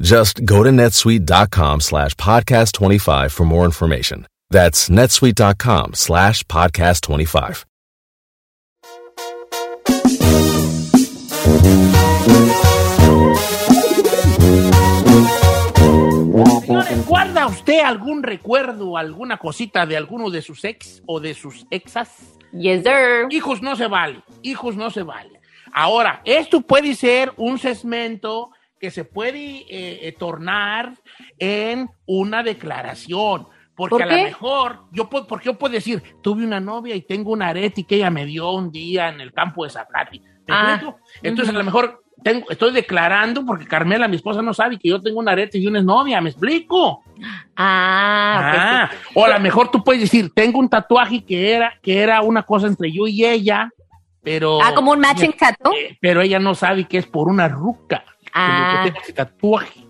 Just go to netsuite.com slash podcast25 for more information. That's netsuite.com slash podcast25. Señores, ¿guarda usted algún recuerdo, alguna cosita de alguno de sus ex o de sus exas? Yes, sir. Hijos no se vale, hijos no se vale. Ahora, esto puede ser un segmento que se puede eh, eh, tornar en una declaración. Porque ¿Por a lo mejor, yo puedo, porque yo puedo decir, tuve una novia y tengo una arete que ella me dio un día en el campo de Zaplati. ¿Me Ah? Entonces, a lo mejor tengo, estoy declarando porque Carmela, mi esposa, no sabe que yo tengo una arete y una es novia. ¿Me explico? Ah, Ah, sí. o a lo mejor tú puedes decir, tengo un tatuaje que era, que era una cosa entre yo y ella, pero... Ah, como un matching tattoo. Eh, pero ella no sabe que es por una ruca. Ah. que ese tatuaje,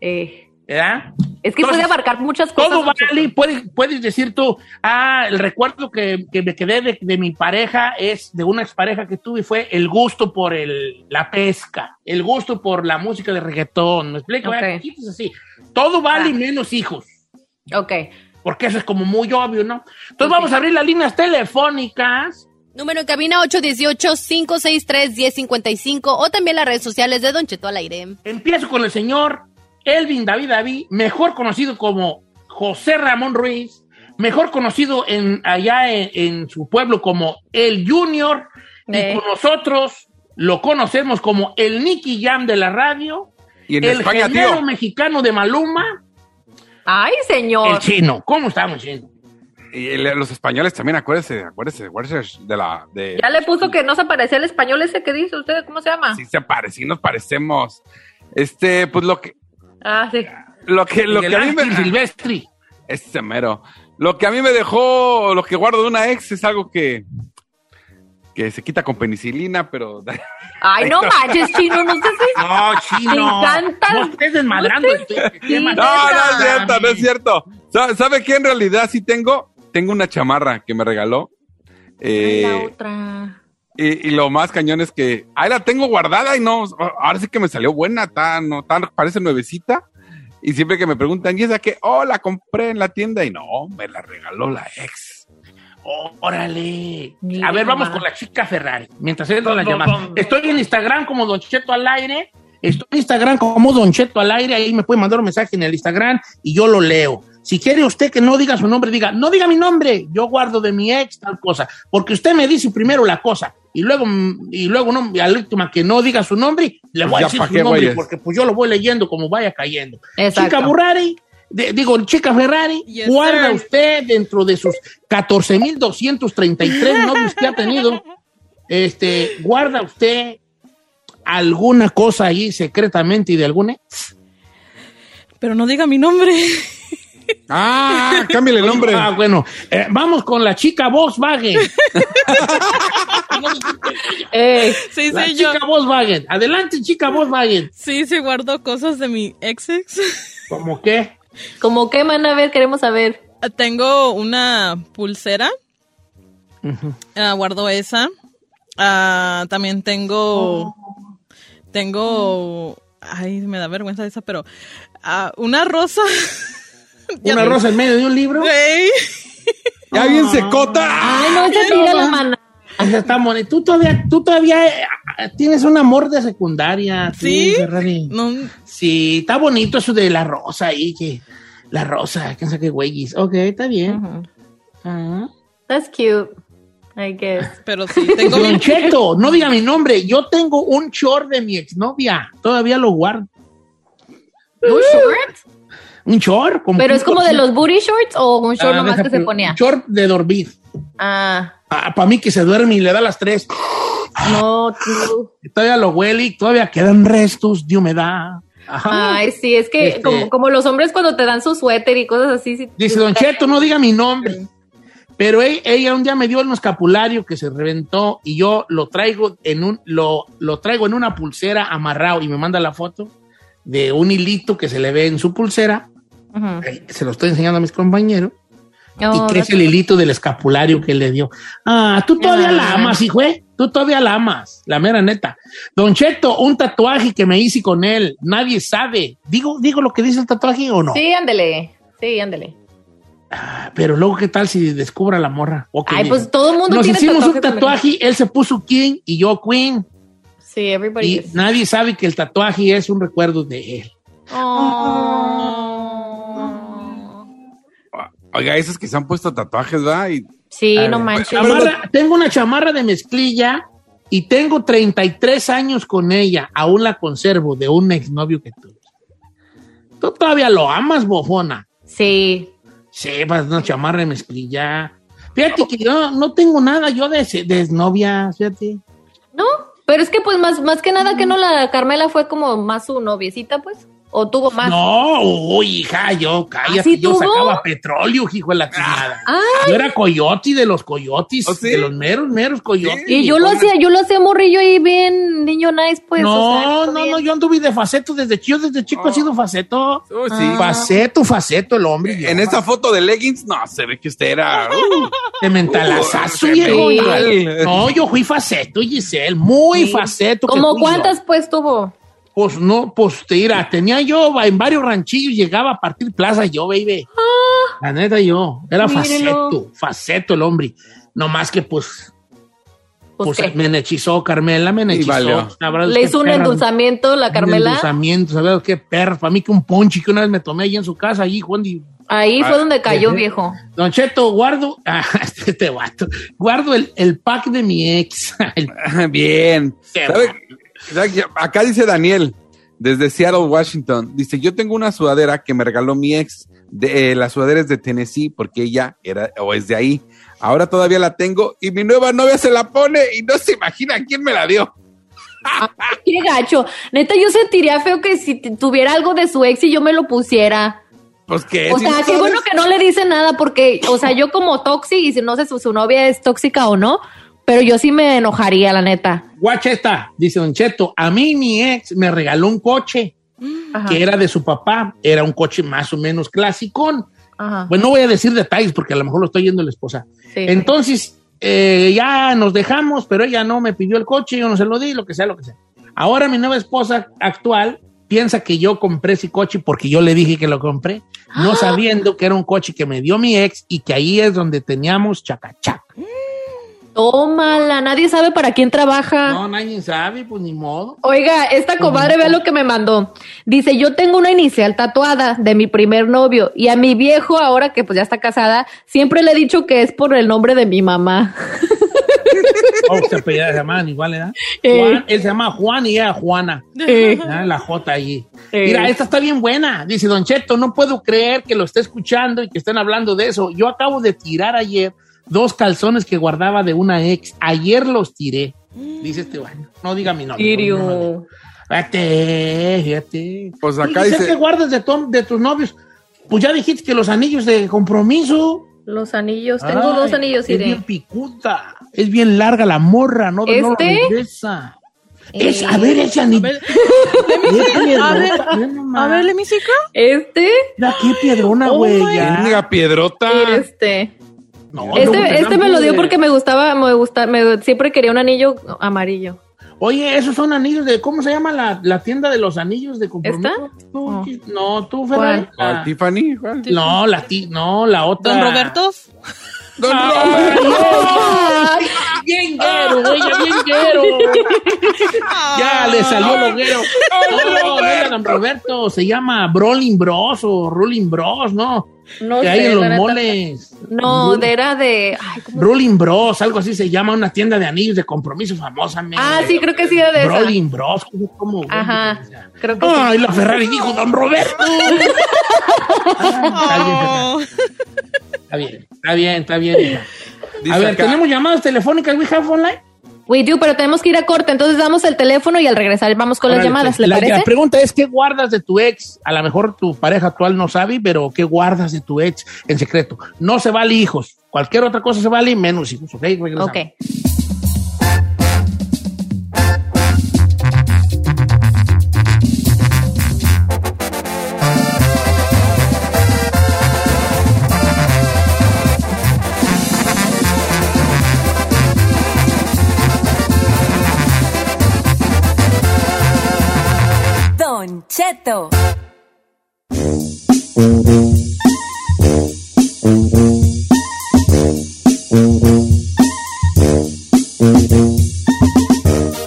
Eh, ¿verdad? es que Entonces, puede abarcar muchas cosas. Todo vale, puedes, puedes decir tú, ah, el recuerdo que, que me quedé de, de mi pareja es de una expareja que tuve fue el gusto por el, la pesca, el gusto por la música de reggaetón, ¿me explico? Ok. ¿verdad? Cositas así. Todo vale Ah. menos hijos. Ok. porque eso es como muy obvio, ¿no? Entonces vamos a abrir las líneas telefónicas. Número en cabina 818-563-1055 o también las redes sociales de Don Cheto al aire. Empiezo con el señor Elvin David David, mejor conocido como José Ramón Ruiz, mejor conocido en, allá en, en su pueblo como El Junior, Eh. y con nosotros lo conocemos como el Nicky Jam de la radio, Y en el España, tío. mexicano de Maluma, Ay, señor. el chino. ¿Cómo estamos, chino? Y el- los españoles también, acuérdense, acuérdense, acuérdense de la... De, Ya le puso que no se parecía al español ese que dice usted. ¿Cómo se llama? Sí se parece, sí nos parecemos. Este, pues lo que... Ah, sí. Lo que, lo que a mí me... Silvestri. Este mero. Lo que a mí me dejó, lo que guardo de una ex es algo que... Que se quita con penicilina, pero... Ay, no manches, chino, no sé si. No, chino. Me encanta. No estés desmadrando. No sé. este- no, No, es cierto, no es cierto. Sa- ¿Sabe qué en realidad sí tengo? Tengo una chamarra que me regaló. Ay, la Eh, otra. y, y lo más cañón es que ahí la tengo guardada y no, ahora sí que me salió buena, tan, no, tan, parece nuevecita. Y siempre que me preguntan, ¿y esa qué? Oh, la compré en la tienda y no, me la regaló la ex. Órale. Mira A ver, vamos con la chica Ferrari. Mientras entra la llamada. Estoy en Instagram como Don Cheto al aire. Estoy en Instagram como Don Cheto al aire. Ahí me puede mandar un mensaje en el Instagram y yo lo leo. Si quiere usted que no diga su nombre, diga, no diga mi nombre. Yo guardo de mi ex tal cosa. Porque usted me dice primero la cosa y luego, y luego no, al último que no diga su nombre, le voy a decir su nombre porque pues yo lo voy leyendo como vaya cayendo. Exacto. Chica Burrari, de- digo, chica Ferrari, Yes, guarda sir. usted dentro de sus 14.233 novios que ha tenido, este, guarda usted alguna cosa ahí secretamente y de alguna. Pero no diga mi nombre. Ah, cámbiale el nombre. Ah, bueno, eh, vamos con la chica Volkswagen. Ey, Sí, La sí, yo. chica Volkswagen. Adelante, chica Volkswagen. Sí, sí, guardo cosas de mi ex ex. ¿Cómo qué? ¿Cómo qué, man? A ver, queremos saber. Tengo una pulsera Ah, guardo esa. Ah, también tengo. Tengo. Ay, me da vergüenza esa, pero. ah, una rosa. Ya Una no- rosa en medio de un libro. Güey. Ya bien secota. Ay, no, se tira la mano. Está. Tú todavía, tú todavía eh, tienes un amor de secundaria. tú, Sí. Ferrari. No, Sí, está bonito eso de la rosa ahí, que la rosa, quién sabe qué güeyes. Ok, está bien. Ah. That's cute, I guess. pero sí, tengo Don. Cheto, no diga mi nombre. Yo tengo un short de mi exnovia. Todavía lo guardo. ¿Un short? Un short. como ¿Pero un es como de los booty shorts o un short Ah, nomás deja, que se ponía? un Short de dormir. Ah, para mí que se duerme y le da las tres. no, tú. Todavía lo huele y todavía quedan restos de humedad. Ajá. Ay, sí, es que Este- como, como los hombres cuando te dan su suéter y cosas así. sí- Dice Don Cheto, no diga mi nombre. Pero e- ella un día me dio un escapulario que se reventó y yo lo traigo en un lo, lo traigo en una pulsera amarrado y me manda la foto de un hilito que se le ve en su pulsera. Se lo estoy enseñando a mis compañeros. No, y es el hilito del escapulario que le dio. Ah, tú todavía la amas, hijo, ¿eh? Tú todavía la amas, la mera neta. Don Cheto, un tatuaje que me hice con él, nadie sabe. ¿Digo, digo lo que dice el tatuaje o no? Sí, ándele. Sí, ándele. Ah, pero luego, ¿qué tal si descubra la morra? Ay, mira. pues todo el mundo Nos tiene hicimos un tatuajes, tatuaje, él se puso King y yo Queen. Sí, everybody Y is. nadie sabe que el tatuaje es un recuerdo de él. Oh. Oiga, esos que se han puesto tatuajes, ¿verdad? Y Sí, A no ver, manches. chamarra- tengo una chamarra de mezclilla y tengo 33 años con ella. Aún la conservo de un exnovio que tuve. Tú todavía lo amas, bofona. Sí. Sí, pues una chamarra de mezclilla. Fíjate que yo no tengo nada yo de, de exnovia, fíjate. ¿No? Pero es que pues más, más que nada que no la Carmela fue como más su noviecita, pues. O tuvo más. No, uy, hija, yo, cállate, ¿Ah, sí yo tuvo? sacaba petróleo, hijo de la chingada. Yo era coyote de los coyotes, ¿Oh, sí? de los meros, meros coyotes. Y yo lo hacía, yo lo hacía morrillo ahí bien niño nice, pues. no, o sea, no, bien. no, yo anduve de faceto desde chico, desde chico he sido faceto. Oh, sí. Ah. Faceto, faceto el hombre. En esa foto de leggings, no, se ve que usted era. uh, De mentalazazo, uh. No, yo fui faceto, Giselle, muy Sí. faceto. ¿Como cuántas pues tuvo? Pues no, pues tira, tenía yo en varios ranchillos, llegaba a partir plaza yo, baby. La neta yo, era Ah. Mírelo. faceto, faceto el hombre. No más que pues, Pues, pues me hechizó Carmela, me hechizó. Le hizo un perra- endulzamiento la un Carmela. endulzamiento, ¿sabes qué perra? Para mí que un ponche que una vez me tomé allí en su casa, allí, Juan. y- Ahí fue Ah, donde cayó, viejo. Don Cheto, guardo, ah, este, este vato, guardo el, el pack de mi ex. El- Bien. Qué ¿Sabe- Acá dice Daniel, desde Seattle, Washington. Dice, yo tengo una sudadera que me regaló mi ex. De, eh, la sudadera es de Tennessee porque ella era o es de ahí. Ahora todavía la tengo y mi nueva novia se la pone y no se imagina quién me la dio. Qué gacho. Neta, yo sentiría feo que si tuviera algo de su ex y yo me lo pusiera. Pues que O sea, qué bueno que no le dice nada porque, o sea, yo como tóxica y si no sé si su novia es tóxica o no, pero yo sí me enojaría, la neta. Guacha esta, dice Don Cheto, a mí mi ex me regaló un coche Ajá. que era de su papá, era un coche más o menos clasicón. Ajá. Pues no voy a decir detalles porque a lo mejor lo estoy yendo la esposa. Sí. Entonces, eh, ya nos dejamos, pero ella no me pidió el coche, yo no se lo di, lo que sea, lo que sea. Ahora mi nueva esposa actual piensa que yo compré ese coche porque yo le dije que lo compré, no sabiendo que era un coche que me dio mi ex y que ahí es donde teníamos chacachac. Tómala, nadie sabe para quién trabaja. No, nadie sabe, pues ni modo. Oiga, esta comadre ve lo que me mandó. Dice, yo tengo una inicial tatuada de mi primer novio y a mi viejo, ahora que pues ya está casada, siempre le he dicho que es por el nombre de mi mamá. Oh, se llamaban igual, ¿verdad? Eh. Juan, él se llama Juan y ella Juana. Eh, La J ahí. Eh. Mira, esta está bien buena. Dice Don Cheto, no puedo creer que lo esté escuchando y que estén hablando de eso. Yo acabo de tirar ayer dos calzones que guardaba de una ex. Ayer los tiré. Dice este bueno. No diga mi nombre. Sirio. no, no, no. Fíjate, fíjate. Pues acá Oye, ¿qué dice- que guardas de, tu- de tus novios? Pues ya dijiste que los anillos de compromiso. Los anillos, tengo Ay, dos anillos, Es iré. bien picuda. Es bien larga la morra, ¿no? no ¿Este? la regresa. Es, Eh, a ver, ese anillo. ver, a ver, mira nomás. A ver, girl. Este, Mira qué piedrona, Oh güey. Mendiga piedrota. este. No, Este, este me lo dio de- porque me gustaba, me gusta, me, siempre quería un anillo amarillo. Oye, esos son anillos de. ¿Cómo se llama la, la tienda de los anillos de compromiso? ¿Esta? ¿Tú, No. tú. Ferrari. Ah, La- Tiffany, ¿cuál? No, la ti, no, la otra. Don Roberto. Don Roberto. bien guero, ella bien guero. Ya le salió lo guero. No, no era Don Roberto, se llama Brolin Bros o Rolling Bros, ¿no? No que hay en los moles. No, de- era de. Ay. Rolling Bros, algo así se llama, una tienda de anillos de compromiso famosa. Ah, sí, creo que sí era de esa. Rolling Bros, ¿cómo? cómo Ajá, creo que sí. Ay, la Ferrari dijo Don Roberto. Oh. Está bien, está bien, está bien. A ver, acá, ¿tenemos llamadas telefónicas? ¿We have online? We do, pero tenemos que ir a corte, entonces damos el teléfono y al regresar vamos con las llamadas, pues, ¿le la, parece? La pregunta es, ¿qué guardas de tu ex? A lo mejor tu pareja actual no sabe, pero ¿qué guardas de tu ex en secreto? No se vale hijos. Cualquier otra cosa se vale, menos hijos, ¿ok? Regresamos. Cheto.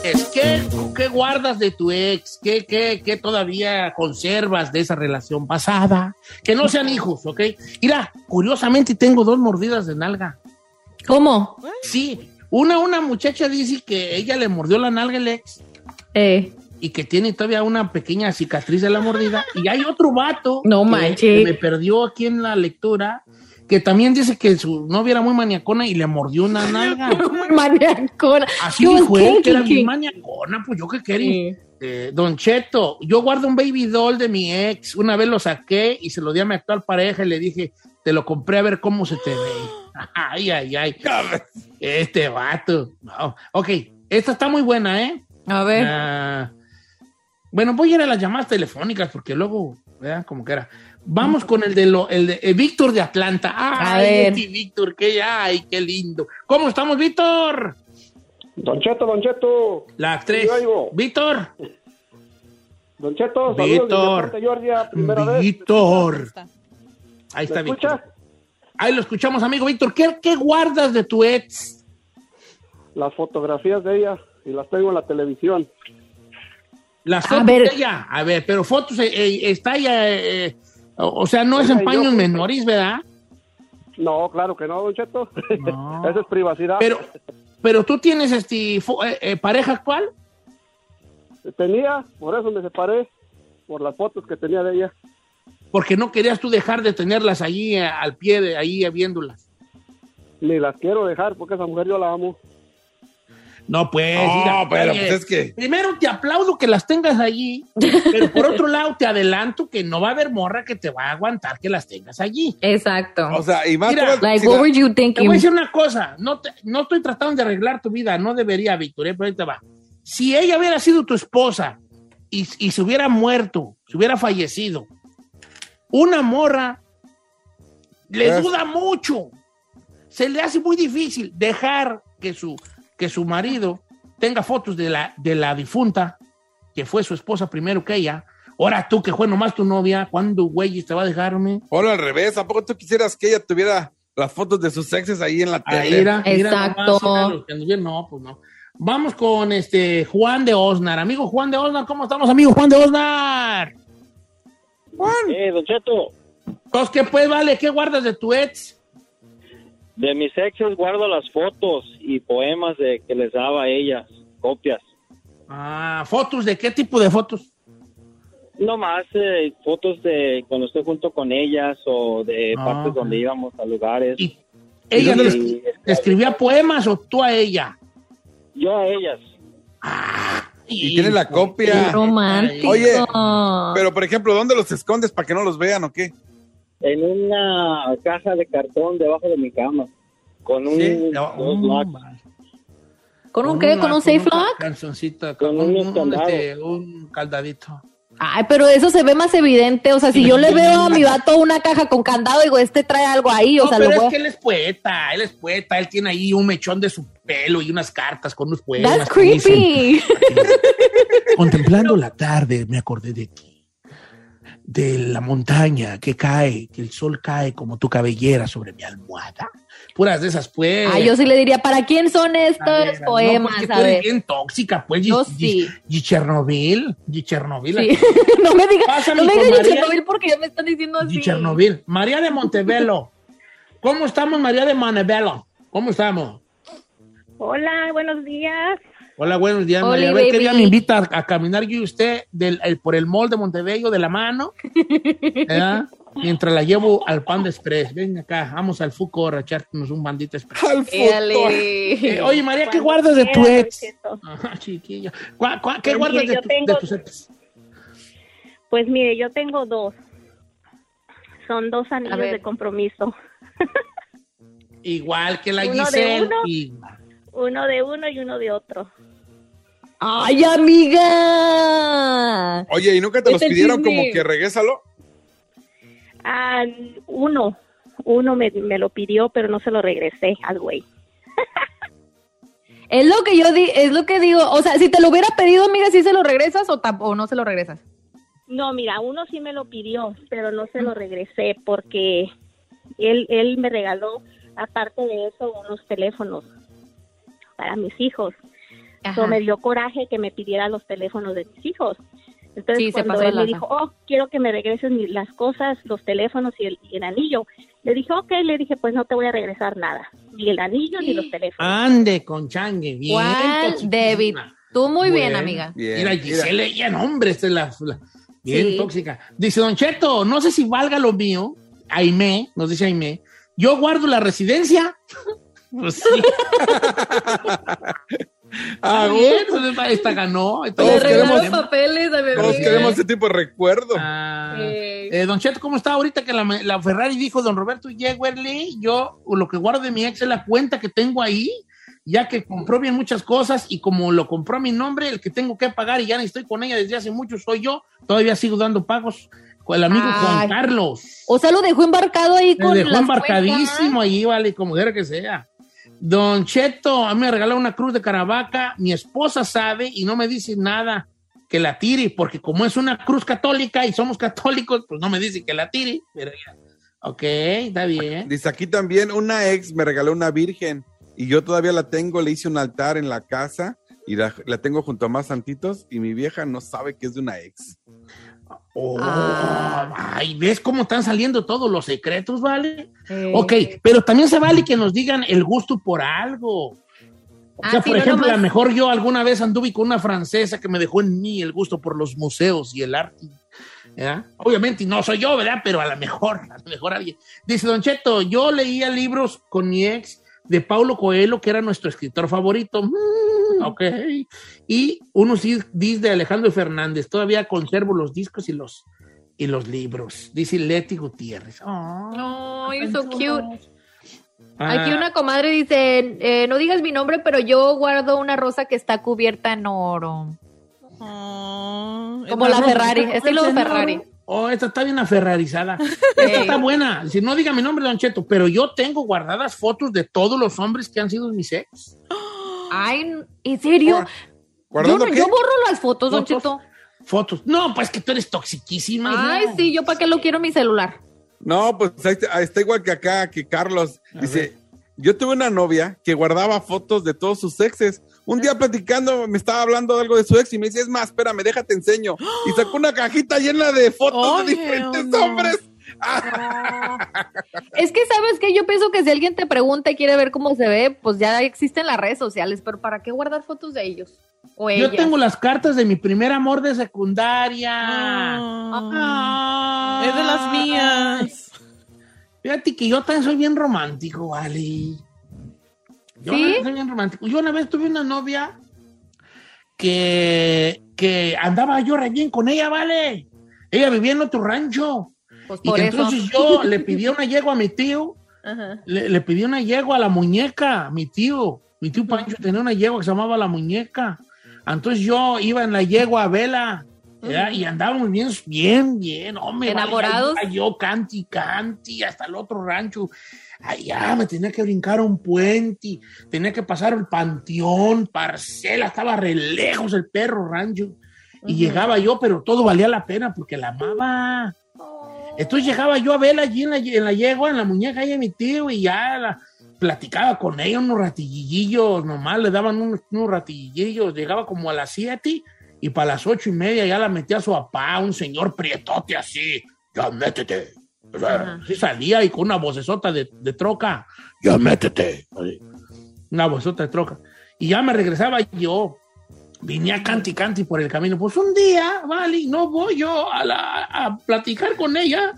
Es, ¿Qué, ¿Qué guardas de tu ex? ¿Qué, qué, ¿Qué todavía conservas de esa relación pasada? Que no sean hijos, ¿ok? Mira, curiosamente tengo dos mordidas de nalga. ¿Cómo? Sí, una, una muchacha dice que ella le mordió la nalga el ex Eh, y que tiene todavía una pequeña cicatriz de la mordida. Y hay otro vato No que- que me perdió aquí en la lectura que también dice que su novia era muy maniacona y le mordió una nalga. maniacona. Así dijo él, que era bien maniacona, pues yo qué quería. Sí. Eh, don Cheto, yo guardo un baby doll de mi ex. Una vez lo saqué y se lo di a mi actual pareja y le dije, te lo compré a ver cómo se te ve. Ay, ay, ay. Este vato. No. Ok, esta está muy buena, ¿eh? A ver. Ah, bueno, voy a ir a las llamadas telefónicas porque luego, ¿verdad? Como que era. Vamos con el de, lo, el de eh, Víctor de Atlanta. A Ay, ver. Víctor, qué, ay, qué lindo. ¿Cómo estamos, Víctor? Don Cheto, Don Cheto. Las tres. Yo oigo. Víctor. Don Cheto, saludos Víctor. Georgia, primera vez. Víctor. Está. Ahí ¿Me está escuchas? Víctor. Ahí lo escuchamos, amigo Víctor. ¿Qué, qué guardas de tu ex? Las fotografías de ella y las tengo en la televisión. Las A fotos ver. de ella. A ver, pero fotos, eh, eh, está ella, eh, eh, o sea, no es en paños menores, ¿verdad? No, claro que no, Don Cheto. No. Esa es privacidad. Pero, pero tú tienes este eh, eh, pareja actual. Tenía, por eso me separé, por las fotos que tenía de ella. porque no querías tú dejar de tenerlas allí al pie de ahí viéndolas. Ni las quiero dejar porque esa mujer yo la amo. No, pues. No, mira, pero oye, pues es que- Primero te aplaudo que las tengas allí, pero por otro lado te adelanto que no va a haber morra que te va a aguantar que las tengas allí. Exacto. O sea, y más Mira, like, si what la- were you Te voy a thinking? decir una cosa, no, te- no estoy tratando de arreglar tu vida, no debería, Victoria, pero ahí te va. Si ella hubiera sido tu esposa y, y se hubiera muerto, se hubiera fallecido, una morra le duda mucho. Se le hace muy difícil dejar que su, que su marido tenga fotos de la, de la difunta, que fue su esposa primero que ella. Ahora tú, que fue nomás tu novia, ¿cuándo, güey, te va a dejarme? Ahora al revés, ¿a poco tú quisieras que ella tuviera las fotos de sus exes ahí en la Ahí tele? era, Exacto. que. No, pues no. Vamos con este Juan de Osnar. Amigo Juan de Osnar, ¿cómo estamos, amigo Juan de Osnar? Eh, Don Cheto, Entonces, ¿qué pues, vale? ¿Qué guardas de tu ex? De mis exes guardo las fotos y poemas de que les daba a ellas, copias. Ah, ¿fotos de qué tipo de fotos? No más eh, fotos de cuando estoy junto con ellas o de Ah, partes donde íbamos a lugares. ¿Y ella Y- escribía poemas o tú a ella? Yo a ellas. Y tiene la Qué copia. romántico. Oye, Pero, por ejemplo, ¿dónde los escondes para que no los vean o qué? En una caja de cartón debajo de mi cama. Con un, Sí. vale. ¿Con un qué? ¿Con un safe lock? Con con un, un, este, un caldadito. Ay, pero eso se ve más evidente. O sea, si yo le veo a mi vato una caja con candado, digo, este trae algo ahí. O No, sea, pero lo es voy que él es poeta, él es poeta, él tiene ahí un mechón de su pelo y unas cartas con unos poemas. That's dicen, creepy. Contemplando la tarde, me acordé de ti, de la montaña que cae, que el sol cae como tu cabellera sobre mi almohada. Puras de esas, pues. Ay, yo sí le diría, ¿para quién son estos ver, no, poemas? porque tú a eres ver. bien tóxica, pues. Yo sí. Gi- Chernobyl, Gi- Chernobyl. Sí. no me digas, no me María. Chernobyl porque ya me están diciendo así. Gi- Chernobyl. María de Montevelo. ¿Cómo estamos, María de Montevelo? ¿Cómo estamos? Hola, buenos días. Hola, buenos días, María. A ver qué día me invita a, a caminar yo y usted del, el- por el mall de Montebello de la mano, ¿verdad? Mientras la llevo al Panda Express. Ven acá, vamos al Fucor a echarnos un bandito express. Al. Eh, oye, María, ¿qué guardas de tu ex? Ajá, chiquilla. ¿Cuá- cuá- ¿Qué Pues guardas mire, de, yo tu- tengo- de tus ex? Pues mire, yo tengo dos. Son dos anillos de compromiso. Igual que la Uno de Giselle. Uno de uno y uno de otro. Ay, amiga. Oye, ¿y nunca te los Es el pidieron chisme. como que regrésalo? Ah, uno. Uno me, me lo pidió, pero no se lo regresé al güey. Es lo que yo di, es lo que digo. O sea, si te lo hubiera pedido, amiga, ¿sí se lo regresas o, o no se lo regresas? No, mira, uno sí me lo pidió, pero no se lo regresé porque él, él me regaló, aparte de eso, unos teléfonos para mis hijos. Ajá. So, me dio coraje que me pidiera los teléfonos de mis hijos. Entonces, Sí, cuando él me dijo, oh, quiero que me regreses las cosas, los teléfonos y el, y el anillo, le dije, ok, le dije, pues no te voy a regresar nada, ni el anillo ni los teléfonos. Ande con changue. Bien, ¿Cuál. David? Tú muy bien, amiga. Bien. Mira, Giselle, ella, no, hombre, esta es la, la- bien Sí. tóxica. Dice Don Cheto, no sé si valga lo mío, Aime, nos dice Aime, yo guardo la residencia. Pues sí. Ah, Está bien, pues, esta ganó. Todos queremos- papeles a bebé. Todos queremos ese tipo de recuerdo. Ah, Eh. eh, don Cheto, ¿cómo está ahorita que la, la Ferrari dijo Don Roberto Yewerly? Yo lo que guardo de mi ex es la cuenta que tengo ahí, ya que compró bien muchas cosas y como lo compró a mi nombre, el que tengo que pagar y ya ni estoy con ella desde hace mucho soy yo, todavía sigo dando pagos con el amigo Juan Ay. Carlos. O sea, lo dejó embarcado ahí Me con dejó las embarcadísimo ahí, vale, como quiera que sea. Don Cheto, a mí me regaló una cruz de Caravaca. Mi esposa sabe y no me dice nada que la tire, porque como es una cruz católica y somos católicos, pues no me dice que la tire. Pero ya. Ok, está bien. Dice aquí también, una ex me regaló una virgen y yo todavía la tengo, le hice un altar en la casa y la, la tengo junto a más santitos y mi vieja no sabe que es de una ex. Oh, Ah. Ay, ¿ves cómo están saliendo todos los secretos, vale? Eh. Ok, pero también se vale que nos digan el gusto por algo. O Ah, sea, sí, por no ejemplo, a lo mejor yo alguna vez anduve con una francesa que me dejó en mí el gusto por los museos y el arte. ¿verdad? Obviamente no soy yo, ¿verdad? Pero a lo mejor, a lo mejor alguien. Dice Don Cheto, yo leía libros con mi ex de Paulo Coelho, que era nuestro escritor favorito. Mm, ok. Y unos discos de Alejandro Fernández. Todavía conservo los discos y los, y los libros. Dice Leti Gutiérrez. Oh, Ay, so cute. Ah, Aquí una comadre dice, eh, no digas mi nombre, pero yo guardo una rosa que está cubierta en oro. Oh, Como la Ferrari, estilo Ferrari. Oh, esta está bien aferrarizada. Esta está buena. Si no diga mi nombre, Don Cheto, pero yo tengo guardadas fotos de todos los hombres que han sido mis ex. Ay, ¿en serio? Yo, borro las fotos, Don Fotos. Cheto. Fotos. No, pues que tú eres toxiquísima. Ay, no. sí, yo para qué lo quiero en mi celular. No, pues ahí está, ahí está igual que acá, que Carlos. A Dice, ver. yo tuve una novia que guardaba fotos de todos sus exes. Un día platicando, me estaba hablando de algo de su ex y me dice, es más, espérame, déjate enseño. Y sacó una cajita llena de fotos de diferentes no. hombres. Es que, ¿sabes qué? Yo pienso que si alguien te pregunta y quiere ver cómo se ve, pues ya existen las redes sociales, pero ¿para qué guardar fotos de ellos? O Yo tengo las cartas de mi primer amor de secundaria. Ah, Ay. es de las mías. Fíjate que yo también soy bien romántico, vale. Yo ¿Sí? soy bien romántico. Yo una vez tuve una novia que, que andaba yo re bien con ella, vale. Ella vivía en otro rancho. Pues Y por que eso. entonces yo le pedí una yegua a mi tío. Ajá. Le, le pedí una yegua a la muñeca, mi tío. Mi tío Pancho tenía una yegua que se llamaba la muñeca. Entonces yo iba en la yegua a vela ¿verdad? Y andábamos bien, bien, bien, hombre. ¿Enamorados? vaya, Yo, canti, canti, hasta el otro rancho. Allá me tenía que brincar un puente, tenía que pasar el panteón, parcela, estaba re lejos el perro rancho. Y llegaba yo, pero todo valía la pena porque la amaba. Entonces llegaba yo a verla allí en la, en la yegua, en la muñeca ahí de mi tío, y ya la- platicaba con ella unos ratillillos, nomás le daban unos, unos ratillillos. Llegaba como a las siete y para las ocho y media ya la metía a su papá, un señor prietote así. Ya métete. O sea, sí salía y con una vocesota de, de troca. Ya métete. Así. Una vocesota de troca. Y ya me regresaba yo. Venía canti canti por el camino. Pues un día, vale, no voy yo a, la- a platicar con ella.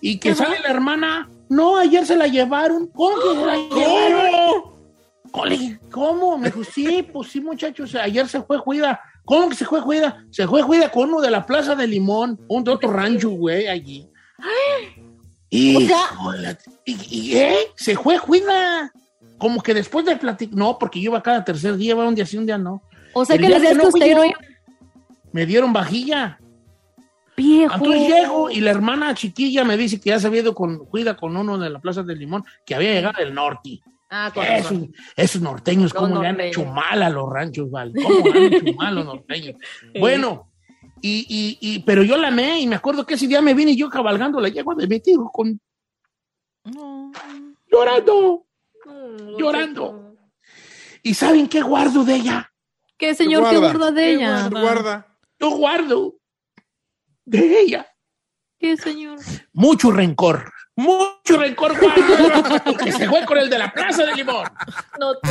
Y que sale la hermana. No, ayer se la llevaron. ¿Cómo que se la llevaron? ¿Cómo? Me dijo, sí, pues sí, muchachos, ayer se fue juida. ¿Cómo que se fue juida? Se fue juida con uno de la Plaza de Limón, un de otro rancho, güey, allí. Y, y, y, ¿eh? Se fue juida. Como que después de platicar, no, porque yo iba cada tercer día, iba un día sí, un día no. O sea El que les no que usted no iba. Me dieron vajilla. Viejo. Entonces llego y la hermana chiquilla me dice que ya se había ido con, cuida con uno de la Plaza del Limón, que había llegado del norte. Ah, Esos, esos norteños, ¿cómo le han hecho mal a los ranchos, Val? ¿Cómo le han hecho mal a los norteños? Bueno, y, y, y, pero yo la amé y me acuerdo que ese día me vine yo cabalgando la yegua de mi tío con, llorando, llorando. ¿Y saben qué guardo de ella? ¿Qué señor que guarda? guarda de ella? Guarda. Yo guardo de ella ¿Qué señor? mucho rencor. Mucho rencor guardo porque se fue con el de la Plaza de Limón. No, tú.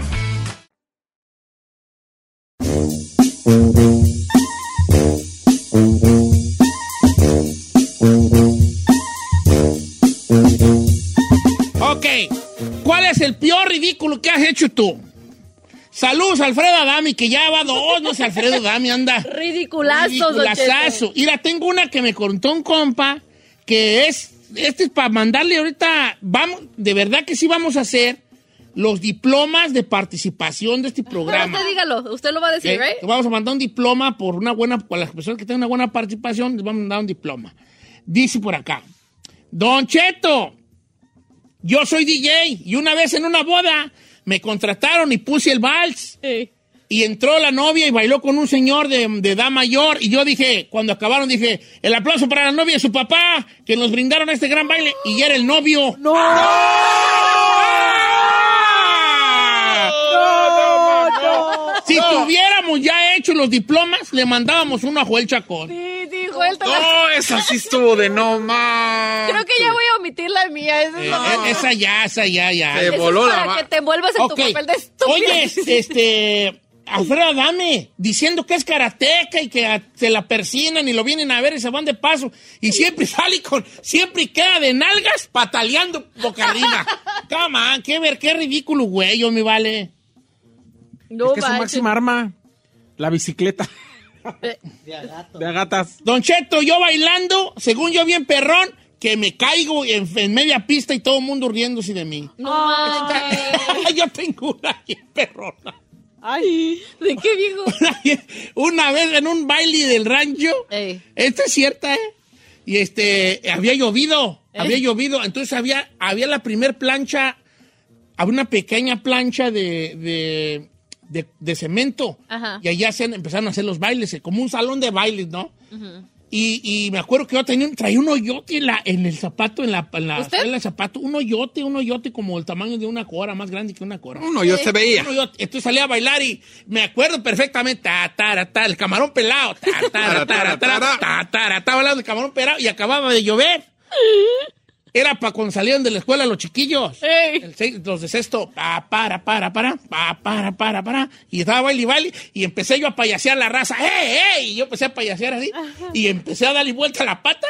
El peor ridículo que has hecho tú? Saludos, Alfredo Adami, que ya va dos, no sé, Alfredo Adami anda. Cheto. Ridiculazazo. Mira, tengo una que me contó un compa, que es, este es para mandarle ahorita, vamos, de verdad que sí vamos a hacer los diplomas de participación de este programa. usted dígalo, usted lo va a decir, ¿Eh? ¿right? Te Vamos a mandar un diploma por una buena, por las personas que tengan una buena participación, les vamos a mandar un diploma. Dice por acá, Don Cheto, yo soy DJ y una vez en una boda me contrataron y puse el vals. Y entró la novia y bailó con un señor de, de edad mayor. Y yo dije, cuando acabaron, dije, el aplauso para la novia y su papá, que nos brindaron este gran baile. Y era el novio. ¡No! Si tuviéramos ya hecho los diplomas, le mandábamos uno a Joel Chacón. Sí, dijo él. No, esa sí estuvo de no más. Creo que ya voy a omitir la mía. Esa es, Eh, eh, esa ya, esa ya, ya. Se Eso es voló la para ma- que te envuelvas en tu papel de estúpido. Oye, este, Alfredo Adame, diciendo que es karateca y que a- se la persinan y lo vienen a ver y se van de paso. Y siempre sale con, siempre queda de nalgas pataleando boca arriba. Come on, qué ver, qué ridículo, güey, yo me vale. No es que es su máxima arma. La bicicleta. De agatas. Don Cheto, yo bailando, según yo bien perrón, que me caigo en, en media pista y todo el mundo riéndose de mí. yo tengo una bien perrona. Ay, ¿de qué viejo? Una vez en un baile del rancho, esta es cierta, ¿eh? Y este, había llovido, había llovido, entonces había, había la primer plancha, había una pequeña plancha de, de, de- de cemento. Ajá. Y allá se empezaron a hacer los bailes, como un salón de bailes, ¿no? Y, y me acuerdo que yo tenía, un- traía un hoyote en, la, en el zapato, en la, en la ¿Usted? suela del zapato, un hoyote, un hoyote como el tamaño de una cora, más grande que una cora. Un hoyote se veía. Un hoyote. Entonces salía a bailar y me acuerdo perfectamente, ta, ta, ta, el camarón pelado, ta, ta, ta, ta, ta, ta, ta, ta, estaba hablando del camarón pelado y acababa de llover. Era para cuando salían de la escuela los chiquillos. El seis- los de sexto, pa, para, para, para, pa, para, para, para. Y estaba baile y baile. Y empecé yo a payasear la raza. ¡Ey, ey! Y yo empecé a payasear así. Y empecé a darle vuelta a la pata.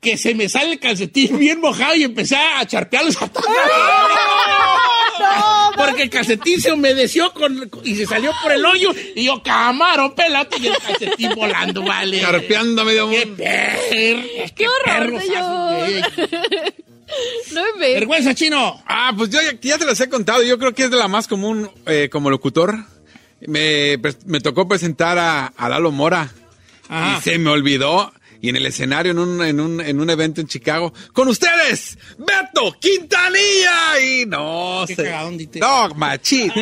Que se me sale el calcetín bien mojado y empecé a charpear los zapatos. Porque el calcetín se humedeció con, y se salió por el hoyo. Y yo, camarón pelado, y el calcetín volando, vale. Carpeando medio ¡Qué perro! ¡Qué horror, señor! No me. Vergüenza, chino. Ah, pues yo ya, ya te las he contado. Yo creo que es de la más común eh, como locutor. Me, pres- me tocó presentar a, a Lalo Mora. Ajá. Y se me olvidó. Y en el escenario, en un, en, un, en un evento en Chicago, con ustedes, Beto Quintanilla. Y no Qué sé. cagadón, dite. No, machín.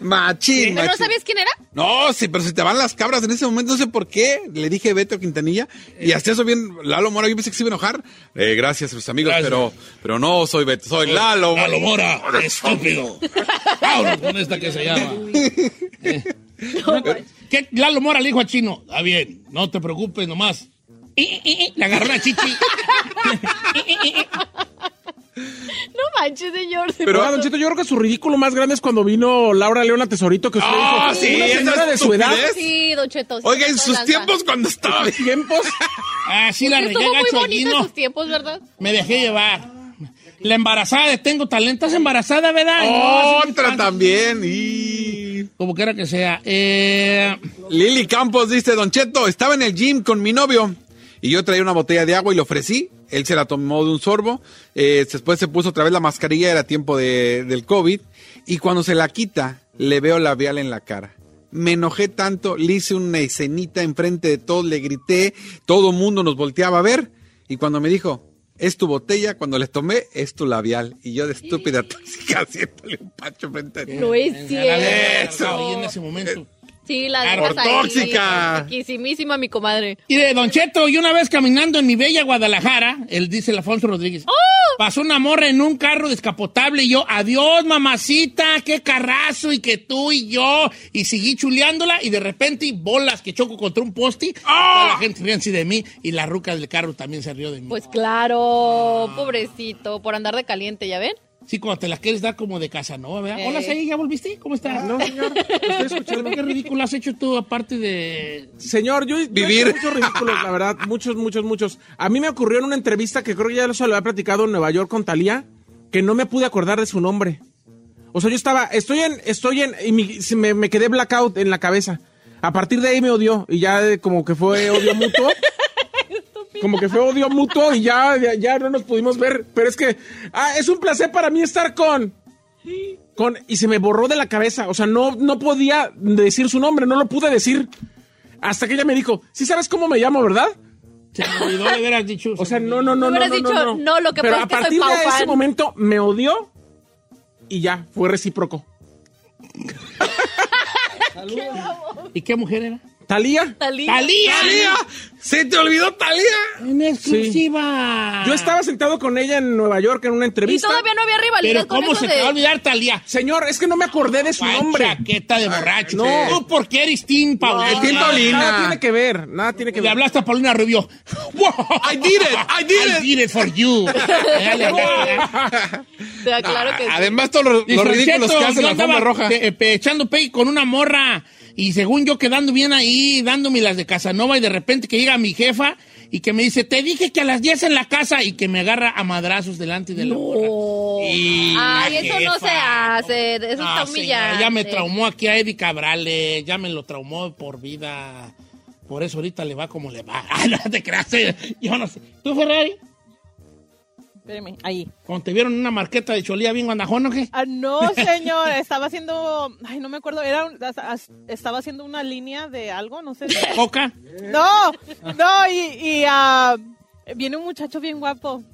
Machín, ¿Pero no machín. sabías quién era? No, sí, pero se te van las cabras en ese momento, no sé por qué. Le dije Beto Quintanilla y hasta eso bien, Lalo Mora, yo pensé que se iba a enojar. Eh, gracias, sus amigos, Gracias. pero pero no soy Beto, soy Lalo. Lalo Mora, estúpido. Vámonos con esta que se llama. Eh. ¿Qué? Lalo Mora le dijo a Chino, está bien, no te preocupes nomás. Y, y, y, Le agarró la chichi. No manches, señor. Pero, Don Cheto, yo creo que su ridículo más grande es cuando vino Laura Leona Tesorito, que usted Ah, dijo, sí, una esa señora de su edad. estupidez. Sí, Don Cheto. sí, Oiga, en se sus lanza. tiempos cuando estaba. ¿Tiempos? Ah, sí, la Usted regué Estuvo muy gacho bonito allí, en ¿no? sus tiempos, ¿verdad? Me dejé llevar. La embarazada de Tengo Talento, ¿estás embarazada, verdad? No, Otra también. Y... Como quiera que sea. Eh, Lili Campos dice, Don Cheto, estaba en el gym con mi novio y yo traía una botella de agua y le ofrecí. Él se la tomó de un sorbo. eh, después se puso otra vez la mascarilla, era tiempo de- del COVID. Y cuando se la quita, le veo labial en la cara. Me enojé tanto, le hice una escenita enfrente de todos, le grité, todo mundo nos volteaba a ver. Y cuando me dijo, es tu botella, cuando le tomé, es tu labial. Y yo de estúpida tóxica haciéndole un pacho frente a No es Eso. cierto. en ese momento. Sí, la Claro, dejas por ahí. tóxica. Riquísimísima, mi comadre. Y de Don Cheto, y una vez caminando en mi bella Guadalajara, él dice el Alfonso Rodríguez, ¡Oh! pasó una morra en un carro descapotable y yo, adiós mamacita, qué carrazo, y que tú y yo, y seguí chuleándola, y de repente bolas que choco contra un poste, toda la gente ríe así de mí, y la ruca del carro también se rió de mí. Pues claro, pobrecito, por andar de caliente, ¿ya ven? Sí, cuando te la quieres dar como de casa, ¿no? ¿Verdad? Eh. Hola, Saí, ¿ya volviste? ¿Cómo estás? No, señor, estoy escuchando. ¿Qué ridículo has hecho tú aparte de...? Señor, yo yo he Vivir. hecho muchos ridículos, la verdad, muchos, muchos, muchos. A mí me ocurrió en una entrevista que creo que ya se lo había platicado en Nueva York con Talía, que no me pude acordar de su nombre. O sea, yo estaba, estoy en, estoy en, y me, me quedé blackout en la cabeza. A partir de ahí me odió y ya como que fue odio mutuo. Como que fue odio mutuo y ya, ya, ya no nos pudimos ver. Pero es que, ah, es un placer para mí estar con, con, y se me borró de la cabeza. O sea, no, no podía decir su nombre, no lo pude decir. Hasta que ella me dijo, sí sabes cómo me llamo, ¿verdad? Se me olvidó de haber dicho. O sea, no, no, no, Me no, hubieras no, dicho, no, no. "No, lo que Pero pasa a es que soy partir de ese fan". momento me odió y ya, fue recíproco. ¿Y qué mujer era? Talía. Talía. ¡Talía! ¡Talía! ¡Se te olvidó Talía! En exclusiva. Yo estaba sentado con ella en Nueva York en una Y entrevista. todavía no había rivalidad Pero con ¿cómo eso se de... te va a olvidar Talía? Señor, es que no me acordé de su ¿Cuál nombre. chaqueta de borracho? No. Tú porque eres Tim Paulina. Tim Paulina. Nada tiene que ver, nada tiene que Le ver. hablaste a Paulina Rubio. I did it, I did I it. did it for you. Le. Te claro que sí. Además, todos los, ridículos "Cheto, que hace yo la andaba roja. pe- echando pay con una morra y según yo quedando bien ahí, dándome las de Casanova y de repente que llega mi jefa y que me dice, te dije que a las 10 en la casa y que me agarra a madrazos delante de la morra. Y Ay, la eso no se hace, eso No, está señora, humillante. ya me traumó aquí a Eddie Cabrales, ya me lo traumó por vida. por eso ahorita le va como le va. Ah, no te creas, yo no sé. ¿Tú, Ferrari? Espérame, ahí. Cuando te vieron una marqueta de cholía bien guandajón, ¿o qué? Ah, no, señor, estaba haciendo, ay, no me acuerdo, era un- estaba haciendo una línea de algo, no sé. ¿Coca? No, no, y, y ah, viene un muchacho bien guapo.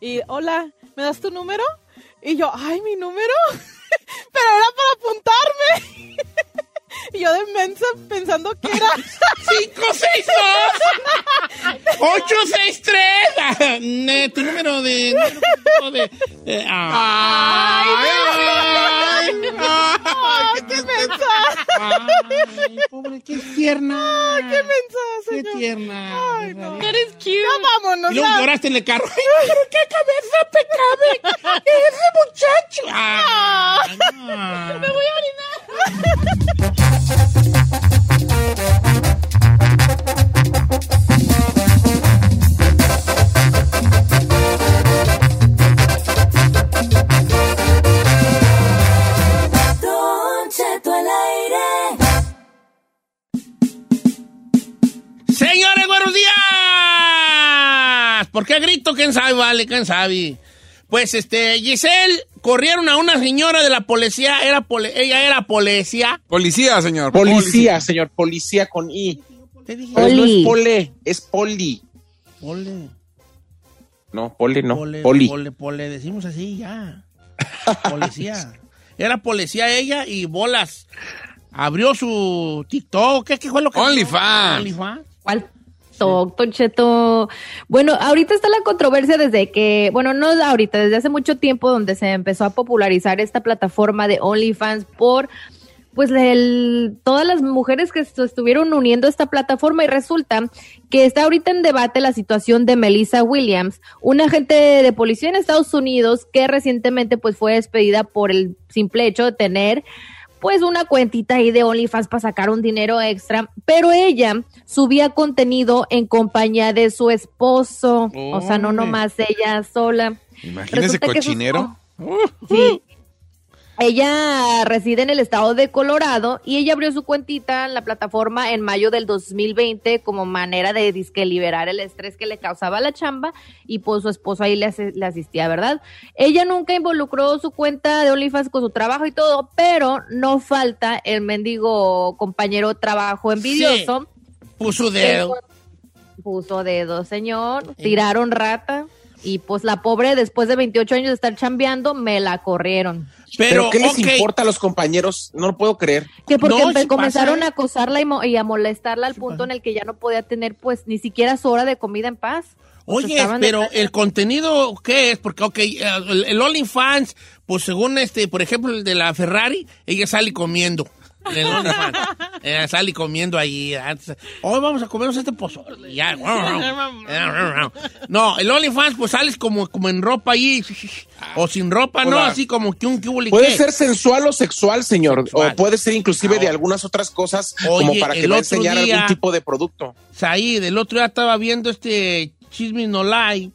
Y, hola, ¿me das tu número? Y yo, ay, mi número. Pero era para apuntarme. Y yo de mensa pensando que era. 863. Ne, tu número de. número de, de- ah. Ay, ay, qué mensa. Ay, pobre, qué tierna. Ay, qué mensa, Qué señor. tierna. Ay, no. Eres cute. Ya vámonos. Y luego ya. lloraste en el carro. Ay, pero qué cabeza pecable. Ese muchacho. Ay, no. Me voy a orinar. Señores, buenos días. ¿Por qué grito? ¿Quién sabe? Vale, ¿quién sabe? Pues, este, Giselle, corrieron a una señora de la policía, era ella era policía. Policía, señor. Policía, señor, policía con I. Te dije. No Poli. es pole, es poli. Pole, No, pole no, pole, poli. pole, pole, decimos así ya. Policía. Era policía ella y bolas. Abrió su TikTok, ¿qué, qué fue lo que OnlyFans. OnlyFans. ¿Cuál? Toc, Don Cheto. Bueno, ahorita está la controversia desde que, bueno, no ahorita, desde hace mucho tiempo donde se empezó a popularizar esta plataforma de OnlyFans por, pues, el- todas las mujeres que estuvieron uniendo esta plataforma y resulta que está ahorita en debate la situación de Melissa Williams, una agente de policía en Estados Unidos que recientemente, pues, fue despedida por el simple hecho de tener pues una cuentita ahí de OnlyFans para sacar un dinero extra, pero ella subía contenido en compañía de su esposo, o sea, no nomás ella sola. Imagínese Resulta que sus- cochinero. Sí. Ella reside en el estado de Colorado y ella abrió su cuentita en la plataforma en mayo del 2020 como manera de disque liberar el estrés que le causaba la chamba y pues su esposo ahí le, asi- le asistía, ¿verdad? Ella nunca involucró su cuenta de OnlyFans con su trabajo y todo, pero no falta el mendigo compañero trabajo envidioso. Puso dedo. Puso dedo, señor. Tiraron rata. Y pues la pobre, después de 28 años de estar chambeando, me la corrieron. Pero, ¿qué les importa a los compañeros? No lo puedo creer. Que porque No, comenzaron pasa, a acosarla y, mo- y a molestarla al punto en el que ya no podía tener pues ni siquiera su hora de comida en paz. Sea, Oye, pero de- el contenido, ¿qué es? Porque, ok, eh, el, el OnlyFans, pues según este, por ejemplo, el de la Ferrari, ella sale comiendo. El OnlyFans. Sale comiendo ahí. antes. Hoy vamos a comernos este pozole. Ya. No, el OnlyFans, pues sales como, como en ropa ahí. O sin ropa, ¿no? Hola. Así como que un que hubo y Puede ser sensual o sexual, señor. Sexual. O puede ser inclusive de Ahora. algunas otras cosas Oye, como para que el va a otro enseñar día- algún tipo de producto. Said, el otro día estaba viendo este Chisme No Lie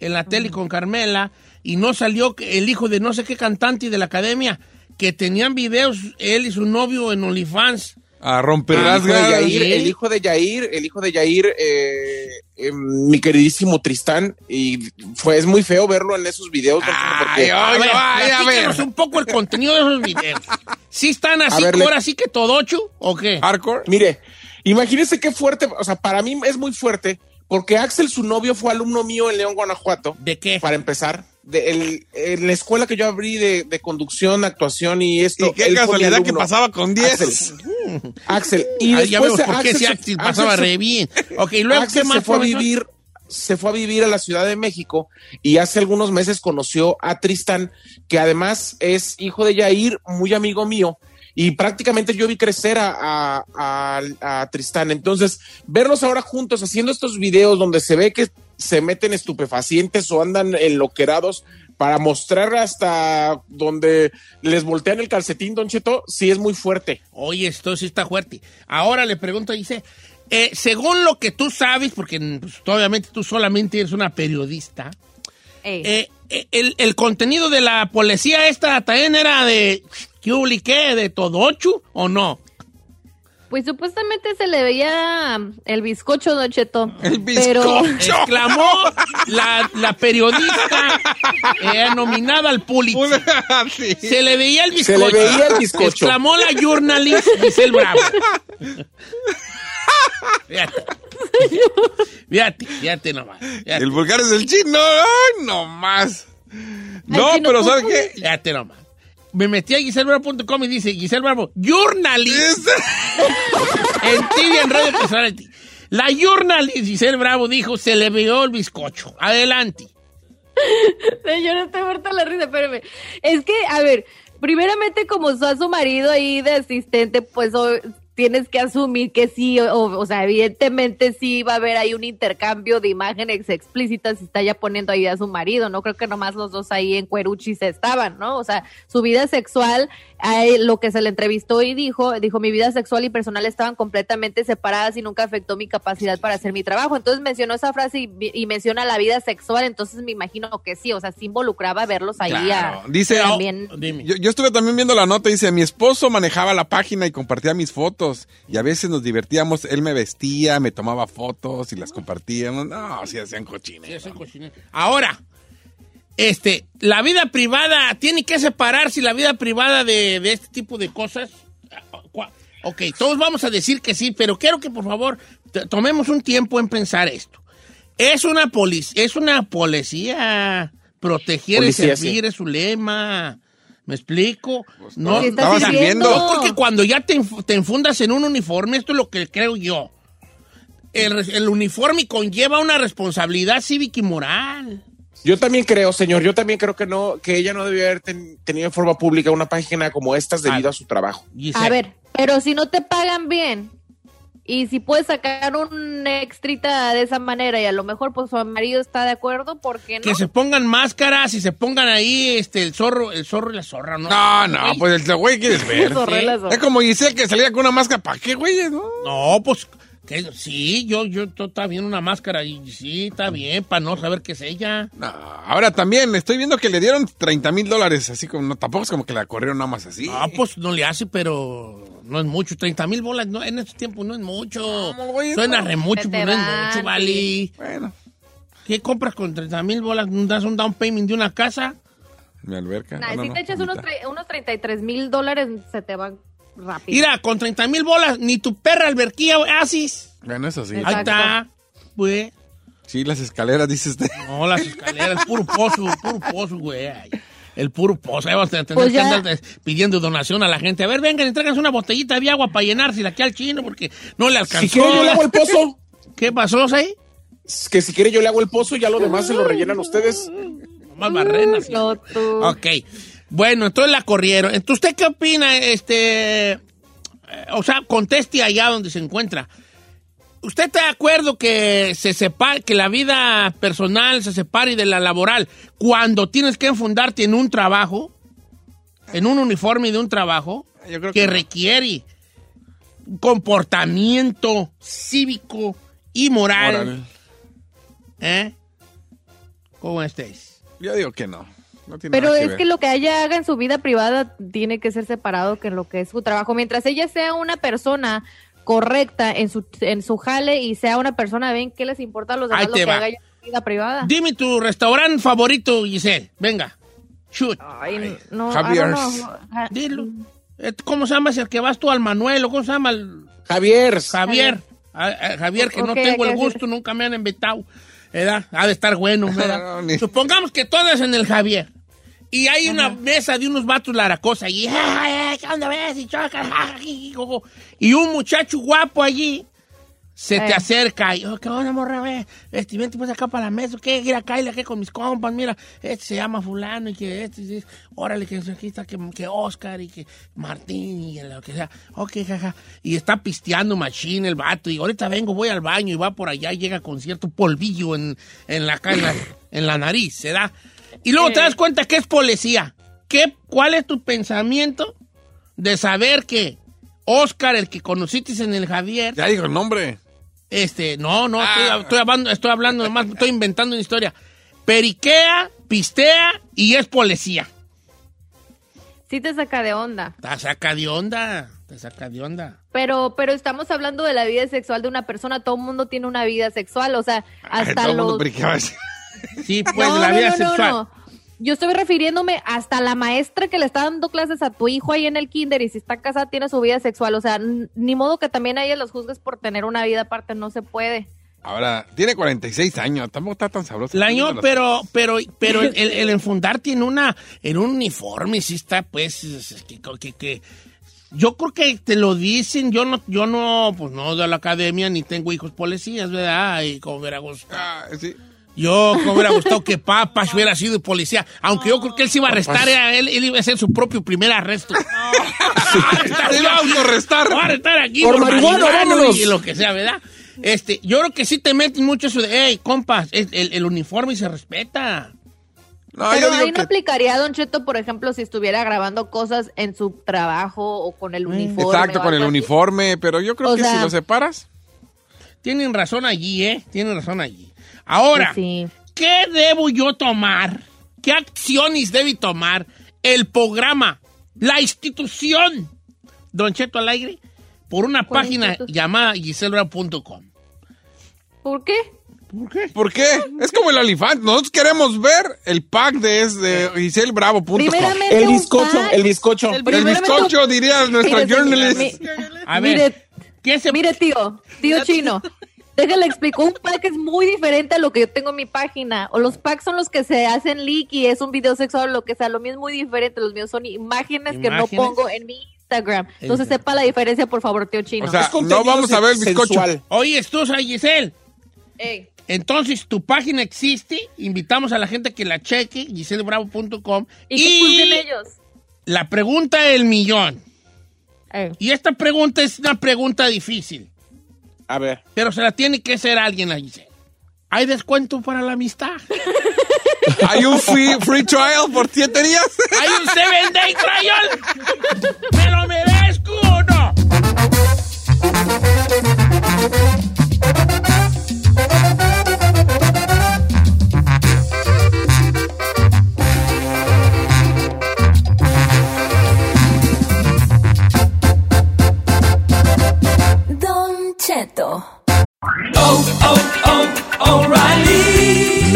en la tele con Carmela y no salió el hijo de no sé qué cantante de la academia que tenían videos él y su novio en OnlyFans. A romper El las hijo, de Yair, ¿sí? el hijo de Yair, el hijo de Yair, eh, eh, mi queridísimo Tristán, y fue, es muy feo verlo en esos videos. porque- Ay, A ver, ay, a ver. platícanos un poco el contenido de esos videos. ¿Sí están así, A ver, le- ahora sí que todo ocho o qué? Hardcore. Mire, imagínense qué fuerte, o sea, para mí es muy fuerte, porque Axel, su novio, fue alumno mío en León, Guanajuato. ¿De qué? Para empezar, de el- en la escuela que yo abrí de, de conducción, actuación y esto. Y qué casualidad que pasaba con 10. Axel. Axel. Y Ah, ya después vemos por qué Axel Axel pasaba re bien. Ok, luego, Axel ¿qué más? se fue a vivir, se fue a vivir a la Ciudad de México y hace algunos meses conoció a Tristan, que además es hijo de Yair, muy amigo mío. Y prácticamente yo vi crecer a, a, a- a Tristán. Entonces, verlos ahora juntos haciendo estos videos donde se ve que se meten estupefacientes o andan enloquerados para mostrar hasta donde les voltean el calcetín, Don Cheto, sí es muy fuerte. Oye, esto sí está fuerte. Ahora le pregunto, dice, eh, según lo que tú sabes, porque pues, obviamente tú solamente eres una periodista, eh, eh, el, el contenido de la policía esta también era de ¿qué? ¿De todo ocho o no? Pues supuestamente se le veía el bizcocho, Don Cheto. El Pero Exclamó la, la periodista eh, nominada al Pulitzer. Se le veía el Se bizcocho. le veía el bizcocho. Exclamó la journalist Giselle Bravo. Fíjate. Fíjate, fíjate nomás. fíjate. El vulgar es el chino. Ay, no más. No, Ay, chino, pero ¿cómo ¿sabes es? qué? Fíjate nomás. Me metí a giselbravo.com y dice Giselle Bravo, journalist. en TV, en Radio Personality. La journalist Giselle Bravo dijo, se le vio el bizcocho. Adelante. Señor, estoy muerta la risa, espérame. Es que, a ver, primeramente como está su marido ahí de asistente, pues tienes que asumir que sí, o, o sea, evidentemente sí va a haber ahí un intercambio de imágenes explícitas está ya poniendo ahí a su marido, no creo que nomás los dos ahí en Cueruchis estaban, ¿no? O sea, su vida sexual, lo que se le entrevistó y dijo, dijo, mi vida sexual y personal estaban completamente separadas y nunca afectó mi capacidad para hacer mi trabajo. Entonces mencionó esa frase y, y menciona la vida sexual, entonces me imagino que sí, o sea, sí involucraba verlos ahí Claro. a, Dice, también. yo, yo estuve también viendo la nota, dice, mi esposo manejaba la página y compartía mis fotos y a veces nos divertíamos, él me vestía, me tomaba fotos y las compartíamos. No, sí hacían cochines. Ahora, este, la vida privada, tiene que separarse la vida privada de, de este tipo de cosas. Cua- Ok, todos vamos a decir que sí, pero quiero que por favor tomemos un tiempo en pensar esto. Es una policía, es una policía proteger Policía, y servir es su lema. ¿Me explico? No, ¿Qué estás no, porque cuando ya te, te enfundas en un uniforme, esto es lo que creo yo. El uniforme conlleva una responsabilidad cívica y moral. Yo también creo, señor, yo también creo que no, que ella no debió haber ten- tenido en forma pública una página como estas debido a su trabajo. A ver, pero si no te pagan bien y si puedes sacar un extrita de esa manera y a lo mejor pues su marido está de acuerdo, ¿por qué no? Que se pongan máscaras y se pongan ahí este el zorro, el zorro y la zorra, ¿no? No, no, pues el güey quieres ver. Zorra y la zorra. Es como Giselle que salía con una máscara. ¿Para qué, güey? No. No, pues sí, yo, yo, está bien una máscara y sí, está bien, para no saber qué es ella. Ahora también estoy viendo que le dieron 30 mil dólares, así como, no, tampoco es como que la corrieron nada más así. Ah, pues no le hace, pero no es mucho. 30 mil bolas no, en estos tiempos no es mucho. Suena re mucho, pero no es mucho, vale. Bueno. ¿Qué compras con 30 mil bolas? ¿Das un down payment de una casa? Mi alberca. Nah, No, si no, te echas no, unos, unos 33 mil dólares, se te van rápido. Mira, con 30 mil bolas, ni tu perra alberquilla haces. Bueno, eso sí. Ahí está, pues. Sí, las escaleras, dice usted. No, las escaleras, puro pozo, puro pozo, güey. El puro pozo. Ahí vas a tener Pues que andar pidiendo donación a la gente. A ver, vengan, tráiganse una botellita de agua para llenársela aquí al chino porque no le alcanzó. Si quiere yo le hago el pozo. ¿Qué pasó, ahí? Que si quiere yo le hago el pozo y ya lo demás se lo rellenan ustedes. Más barrenas. No. Ok. Bueno, entonces la corrieron. Entonces, ¿usted qué opina? Este, o sea, conteste allá donde se encuentra. ¿Usted está de acuerdo que se separe, que la vida personal se separe de la laboral cuando tienes que enfundarte en un trabajo, en un uniforme de un trabajo Yo creo que, que no. requiere un comportamiento cívico y moral? ¿Eh? ¿Cómo estáis? Yo digo que no. No tiene Pero nada es ver. que lo que ella haga en su vida privada tiene que ser separado que lo que es su trabajo. Mientras ella sea una persona correcta en su, en su jale y sea una persona bien, ¿qué les importa a los demás Ahí lo te que va. haga ella en su vida privada? Dime tu restaurante favorito, Giselle. Venga. Shoot. Ay, no, Javier's. I don't know. Ja- Dilo. Eh, ¿Cómo se llama ese al que vas tú al Manuel? ¿O cómo se llama el Javier. Javier? Ah, ah, Javier, que no tengo el gusto, nunca me han invitado. ¿Verdad? Ha de estar bueno, ¿verdad? No, Supongamos que todo es en el Javier. Y hay una mesa de unos vatos laracosa allí. "Ay, ay, ¿Qué onda ves? Y choca, jajaji, jojo". Y un muchacho guapo allí se te Eh. acerca y, oh, ¿qué onda, morra, ve? Este, vente pues acá para la mesa, ¿qué? Mira, cállate aquí con mis compas, mira, este se llama fulano y que este, sí, órale, que aquí está, que, que Oscar y que Martín y lo que sea. Ok, jaja. Y está pisteando machine el vato y ahorita vengo, voy al baño y va por allá y llega con cierto polvillo en, en la, en la, en la nariz, ¿se da? Y luego te das cuenta que es policía. ¿Qué, ¿Cuál es tu pensamiento de saber que Oscar, el que conociste en el Javier, Ya digo el nombre. Este, no, no, Ah. estoy, estoy hablando, estoy hablando nomás, estoy inventando una historia. Periquea, pistea y es policía. Sí te saca de onda. Te saca de onda. Te saca de onda. Pero, pero estamos hablando de la vida sexual de una persona. Todo el mundo tiene una vida sexual. O sea, hasta Todo mundo los. Sí, pues No, la no, vida no, no, sexual. Yo estoy refiriéndome hasta la maestra que le está dando clases a tu hijo ahí en el kinder y si está casada tiene su vida sexual. O sea, ni modo que también a ellas los juzgues por tener una vida aparte. No se puede. Ahora, tiene 46 años, tampoco está tan sabroso. La año, pero, pero, pero el, el- el enfundar tiene una, en un uniforme, sí está, pues, es- es que, que- que- yo creo que te lo dicen, yo no, yo no, pues no de la academia, ni tengo hijos policías, ¿verdad? Y como gustado. Ah, Yo, como hubiera gustado que Papas hubiera sido policía, aunque yo creo que él se iba a arrestar, a él, él iba a hacer su propio primer arresto. Se iba a autorrestar. Voy a arrestar aquí Por marihuana, vámonos. y, lo que sea, ¿verdad? Este, yo creo que sí te meten mucho eso de, hey, compas, el, el- el uniforme se respeta. Pero ahí no aplicaría, Don Cheto, por ejemplo, si estuviera grabando cosas en su trabajo o con el uniforme. Exacto, con el así. uniforme, pero yo creo O que sea- si lo separas. Tienen razón allí, ¿eh? Tienen razón allí. Ahora, ¿qué debo yo tomar? ¿Qué acciones debe tomar el programa, la institución, Don Cheto al aire, por una ¿Cuál página llamada giselbravo.com? ¿Por qué? ¿Por qué? ¿Por qué? Es como el Alifant. Nosotros queremos ver el pack de, es de El bizcocho, el bizcocho. El bizcocho, diría nuestra Mire, journalist. A ver, mire, ¿qué se... mire, tío, tío chino. Déjale explico, un pack es muy diferente a lo que yo tengo en mi página. O los packs son los que se hacen leak y es un video sexual o lo que sea. Lo mío es muy diferente. Los míos son imágenes, que no pongo en mi Instagram. Entonces sepa la diferencia, por favor, tío chino. O sea, no vamos a ver el bizcocho. Oye, tú, Giselle. Ey. Entonces, tu página existe. Invitamos a la gente que la cheque, giselbravo.com. Y que juzguen ellos. la pregunta del millón. Ey. Y esta pregunta es una pregunta difícil, A ver. pero se la tiene que hacer alguien a Giselle. ¿Hay descuento para la amistad? Hay un free, free trial por siete días. ¿Hay un seven day trial? ¿Me lo merezco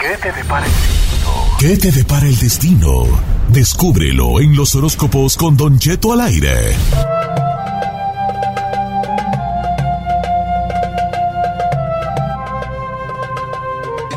¿Qué te depara el destino? ¿Qué te depara el destino? Descúbrelo en los horóscopos con Don Cheto al aire.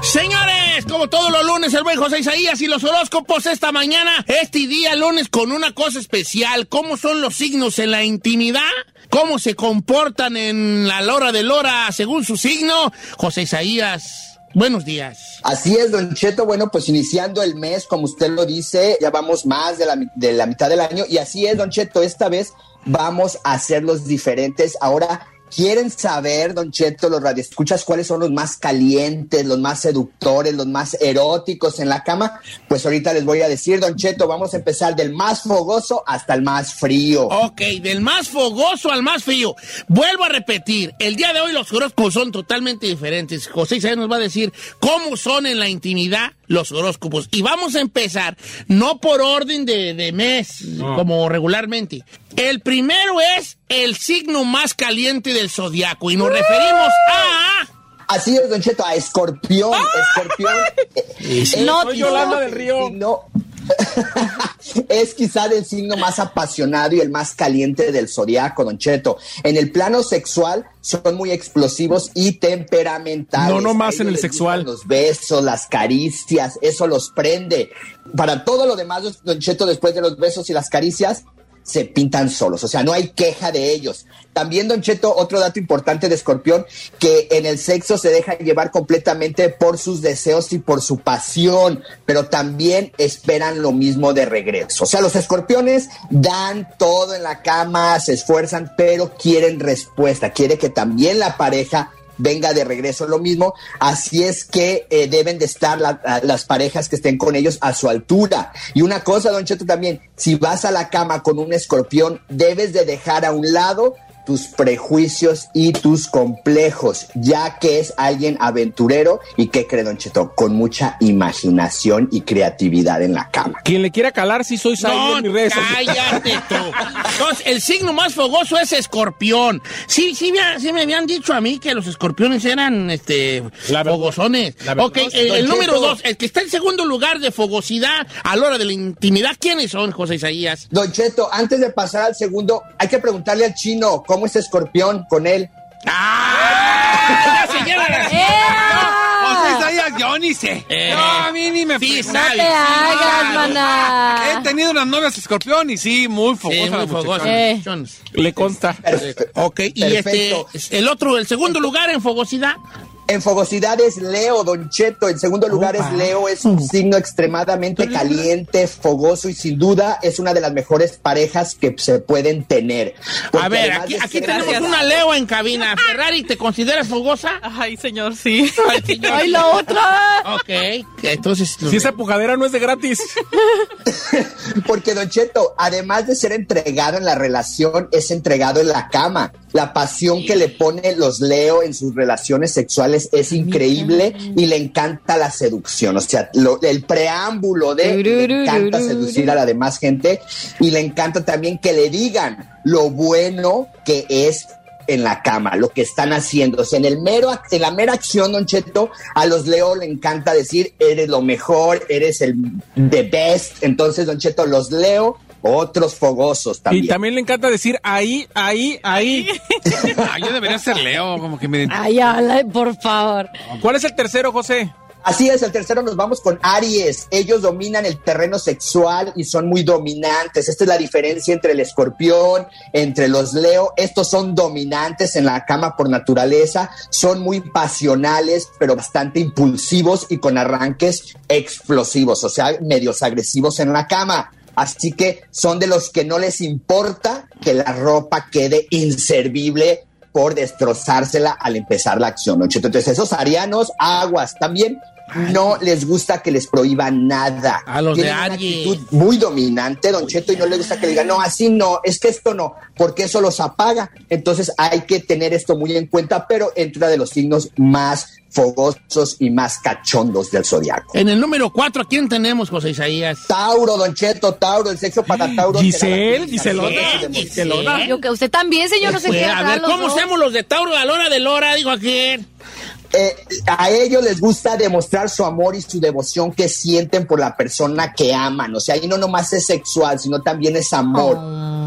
Señores, como todos los lunes, el buen José Isaías y los horóscopos esta mañana, este día lunes con una cosa especial. ¿Cómo son los signos en la intimidad? ¿Cómo se comportan en la hora de hora según su signo? José Isaías, buenos días. Así es, Don Cheto. Bueno, pues iniciando el mes, como usted lo dice, ya vamos más de la, de la mitad del año. Y así es, Don Cheto, esta vez vamos a hacerlos diferentes. Ahora, ¿quieren saber, Don Cheto, los radioescuchas, cuáles son los más calientes, los más seductores, los más eróticos en la cama? Pues ahorita les voy a decir, Don Cheto, vamos a empezar del más fogoso hasta el más frío. Ok, del más fogoso al más frío. Vuelvo a repetir, el día de hoy los horóscopos son totalmente diferentes. José Isaías nos va a decir cómo son en la intimidad los horóscopos. Y vamos a empezar, no por orden de, de mes, No. como regularmente. El primero es el signo más caliente del zodiaco y nos referimos a... Así es, Don Cheto, a Escorpión. Escorpión. eh, No, es Yolanda el del Río. signo es quizá el signo más apasionado y el más caliente del zodiaco, Don Cheto. En el plano sexual son muy explosivos y temperamentales. No, no más en el sexual. Los besos, las caricias, eso los prende. Para todo lo demás, Don Cheto, después de los besos y las caricias, se pintan solos, o sea, no hay queja de ellos. También, Don Cheto, otro dato importante de Escorpión, que en el sexo se deja llevar completamente por sus deseos y por su pasión, pero también esperan lo mismo de regreso. O sea, los escorpiones dan todo en la cama, se esfuerzan, pero quieren respuesta, quiere que también la pareja venga de regreso lo mismo. Así es que eh, deben de estar la- las parejas que estén con ellos a su altura. Y una cosa, Don Cheto, también, si vas a la cama con un escorpión, debes de dejar a un lado tus prejuicios y tus complejos, ya que es alguien aventurero y que cree, Don Cheto, con mucha imaginación y creatividad en la cama. Quien le quiera calar, sí soy No, en mis redes sociales. cállate tú. Entonces, el signo más fogoso es escorpión. Sí, sí, me- sí me habían dicho a mí que los escorpiones eran este, fogosones. verdad. Ok, el, Don el número dos, el que está en segundo lugar de fogosidad a la hora de la intimidad, ¿quiénes son, José Isaías? Don Cheto, antes de pasar al segundo, hay que preguntarle al chino cómo es escorpión con él. ¡Ah! Ya se lleva la- José Isaías, yo ni sé. Eh, no, a mí ni me sí sabe, te hagas, maná. He tenido unas novias escorpión y sí, muy Sí, fogosa muy muchachona. Eh. Le consta. Ok, y este, Perfecto. el otro, el segundo lugar en fogosidad. En fogosidad es Leo, Don Cheto. En segundo lugar es Leo, es un signo extremadamente caliente, fogoso y sin duda es una de las mejores parejas que se pueden tener. Porque A ver, aquí, aquí tenemos una Leo en cabina. Ferrari, ¿te consideras fogosa? Ay, señor, sí. Ay, señor. ¡Ay, la otra! Ok, entonces. Si esa pujadera no es de gratis. Porque Don Cheto, además de ser entregado en la relación, es entregado en la cama. La pasión que le pone los Leo en sus relaciones sexuales es increíble y le encanta la seducción. O sea, lo- el preámbulo de le encanta seducir a la demás gente y le encanta también que le digan lo bueno que es en la cama, lo que están haciendo. O sea, en, el mero, en la mera acción, Don Cheto, a los Leo le encanta decir, eres lo mejor, eres el the best. Entonces, Don Cheto, los Leo, otros fogosos también. Y también le encanta decir ahí, ahí, ahí. Ah, yo debería ser Leo, como que me... Ay, ala, por favor. ¿Cuál es el tercero, José? Así es, el tercero nos vamos con Aries. Ellos dominan el terreno sexual y son muy dominantes. Esta es la diferencia entre el escorpión, entre los Leo. Estos son dominantes en la cama por naturaleza, son muy pasionales, pero bastante impulsivos y con arranques explosivos, o sea, medios agresivos en la cama. Así que son de los que no les importa que la ropa quede inservible por destrozársela al empezar la acción. Entonces, esos arianos, aguas, también no les gusta que les prohíban nada. A los de Tienen una Aries. actitud muy dominante, Don Cheto, y no les gusta que le digan, no, así no, es que esto no, porque eso los apaga. Entonces hay que tener esto muy en cuenta, pero entra de los signos más fogosos y más cachondos del zodiaco. En el número 4, ¿a quién tenemos, José Isaías? Tauro, Don Cheto, Tauro, el sexo para Tauro. Giselle, Giselona, de Giselona. Yo que usted también, señor, no se Pues, a ver, ¿cómo hacemos los de Tauro a la hora de Lora? Digo aquí. Eh, a ellos les gusta demostrar su amor y su devoción que sienten por la persona que aman. O sea, ahí no nomás es sexual, sino también es amor,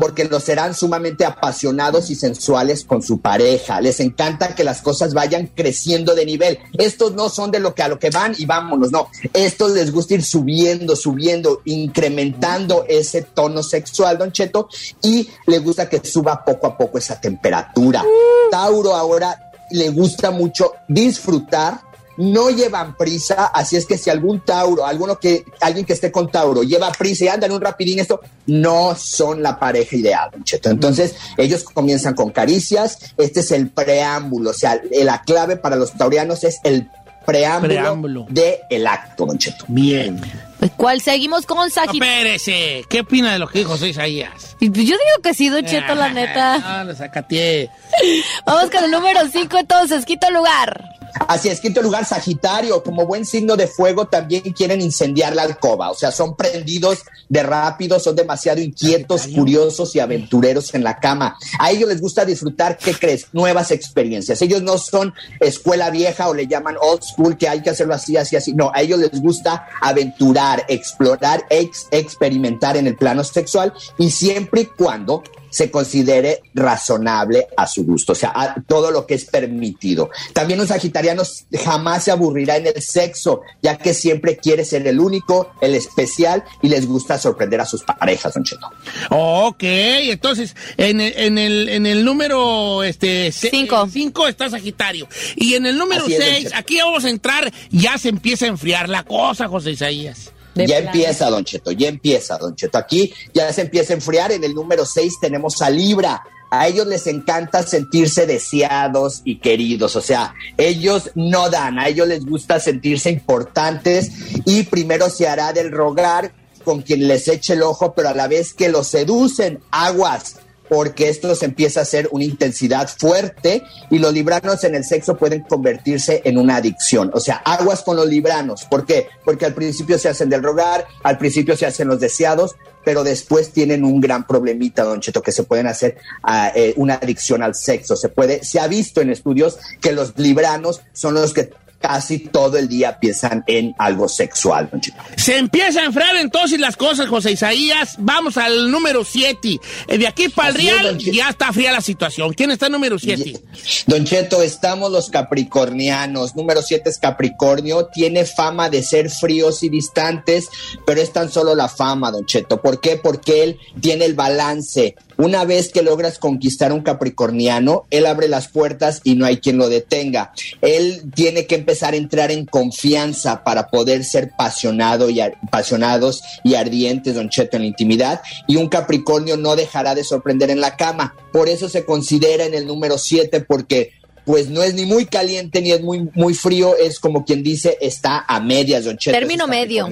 porque los serán sumamente apasionados y sensuales con su pareja. Les encanta que las cosas vayan creciendo de nivel. Estos no son de lo que a lo que van y vámonos, no. Estos les gusta ir subiendo, subiendo, incrementando ese tono sexual, Don Cheto, y le gusta que suba poco a poco esa temperatura. Tauro ahora le gusta mucho disfrutar, no llevan prisa, así es que si algún Tauro, alguno que, alguien que esté con Tauro lleva prisa y andan un rapidín esto, no son la pareja ideal, Don Cheto. Entonces, ellos comienzan con caricias, este es el preámbulo, o sea, la clave para los taurianos es el preámbulo, Preámbulo. de el acto, Don Cheto. Bien. Pues, ¿Cuál? Seguimos con No, Sagitario. espérese. ¿Qué opina de lo que dijo José Isaías? Yo digo que sí, Don Cheto, la neta. Ah, lo sacateé. Vamos con el número 5 entonces, quito lugar. Así es, quinto lugar, Sagitario, como buen signo de fuego, también quieren incendiar la alcoba, o sea, son prendidos de rápido, son demasiado inquietos, curiosos y aventureros en la cama. A ellos les gusta disfrutar, ¿qué crees? Nuevas experiencias. Ellos no son escuela vieja o le llaman old school, que hay que hacerlo así, así, así. No, a ellos les gusta aventurar, explorar, ex- experimentar en el plano sexual y siempre y cuando se considere razonable a su gusto, o sea, a todo lo que es permitido. También un sagitariano jamás se aburrirá en el sexo, ya que siempre quiere ser el único, el especial y les gusta sorprender a sus parejas, Don Cheto. Ok, entonces, en el, en el, en el número este, cinco. cinco está Sagitario. Y en el número Así es, don seis, Cheto. aquí vamos a entrar, ya se empieza a enfriar la cosa, José Isaías. Ya empieza, Don Cheto, ya empieza, Don Cheto. Aquí ya se empieza a enfriar. En el número 6 tenemos a Libra. A ellos les encanta sentirse deseados y queridos, o sea, ellos no dan, a ellos les gusta sentirse importantes y primero se hará del rogar con quien les eche el ojo, pero a la vez que los seducen, aguas, porque esto se empieza a hacer una intensidad fuerte y los libranos en el sexo pueden convertirse en una adicción. O sea, aguas con los libranos. ¿Por qué? Porque al principio se hacen del rogar, al principio se hacen los deseados, pero después tienen un gran problemita, Don Cheto, que se pueden hacer ah, eh, una adicción al sexo. Se puede, se ha visto en estudios que los libranos son los que casi todo el día piensan en algo sexual, Don Cheto. Se empieza a enfriar entonces las cosas, José Isaías. Vamos al número 7. De aquí para el es, Real ya está fría la situación. ¿Quién está en número 7? Don Cheto, estamos los capricornianos. Número 7 es Capricornio. Tiene fama de ser fríos y distantes, pero es tan solo la fama, Don Cheto. ¿Por qué? Porque él tiene el balance. Una vez que logras conquistar un capricorniano, él abre las puertas y no hay quien lo detenga. Él tiene que empezar a entrar en confianza para poder ser pasionado y ar- apasionados y ardientes, Don Cheto, en la intimidad. Y un Capricornio no dejará de sorprender en la cama. Por eso se considera en el número 7, porque pues no es ni muy caliente ni es muy, muy frío, es como quien dice, está a medias, Don Cheto. Término medio.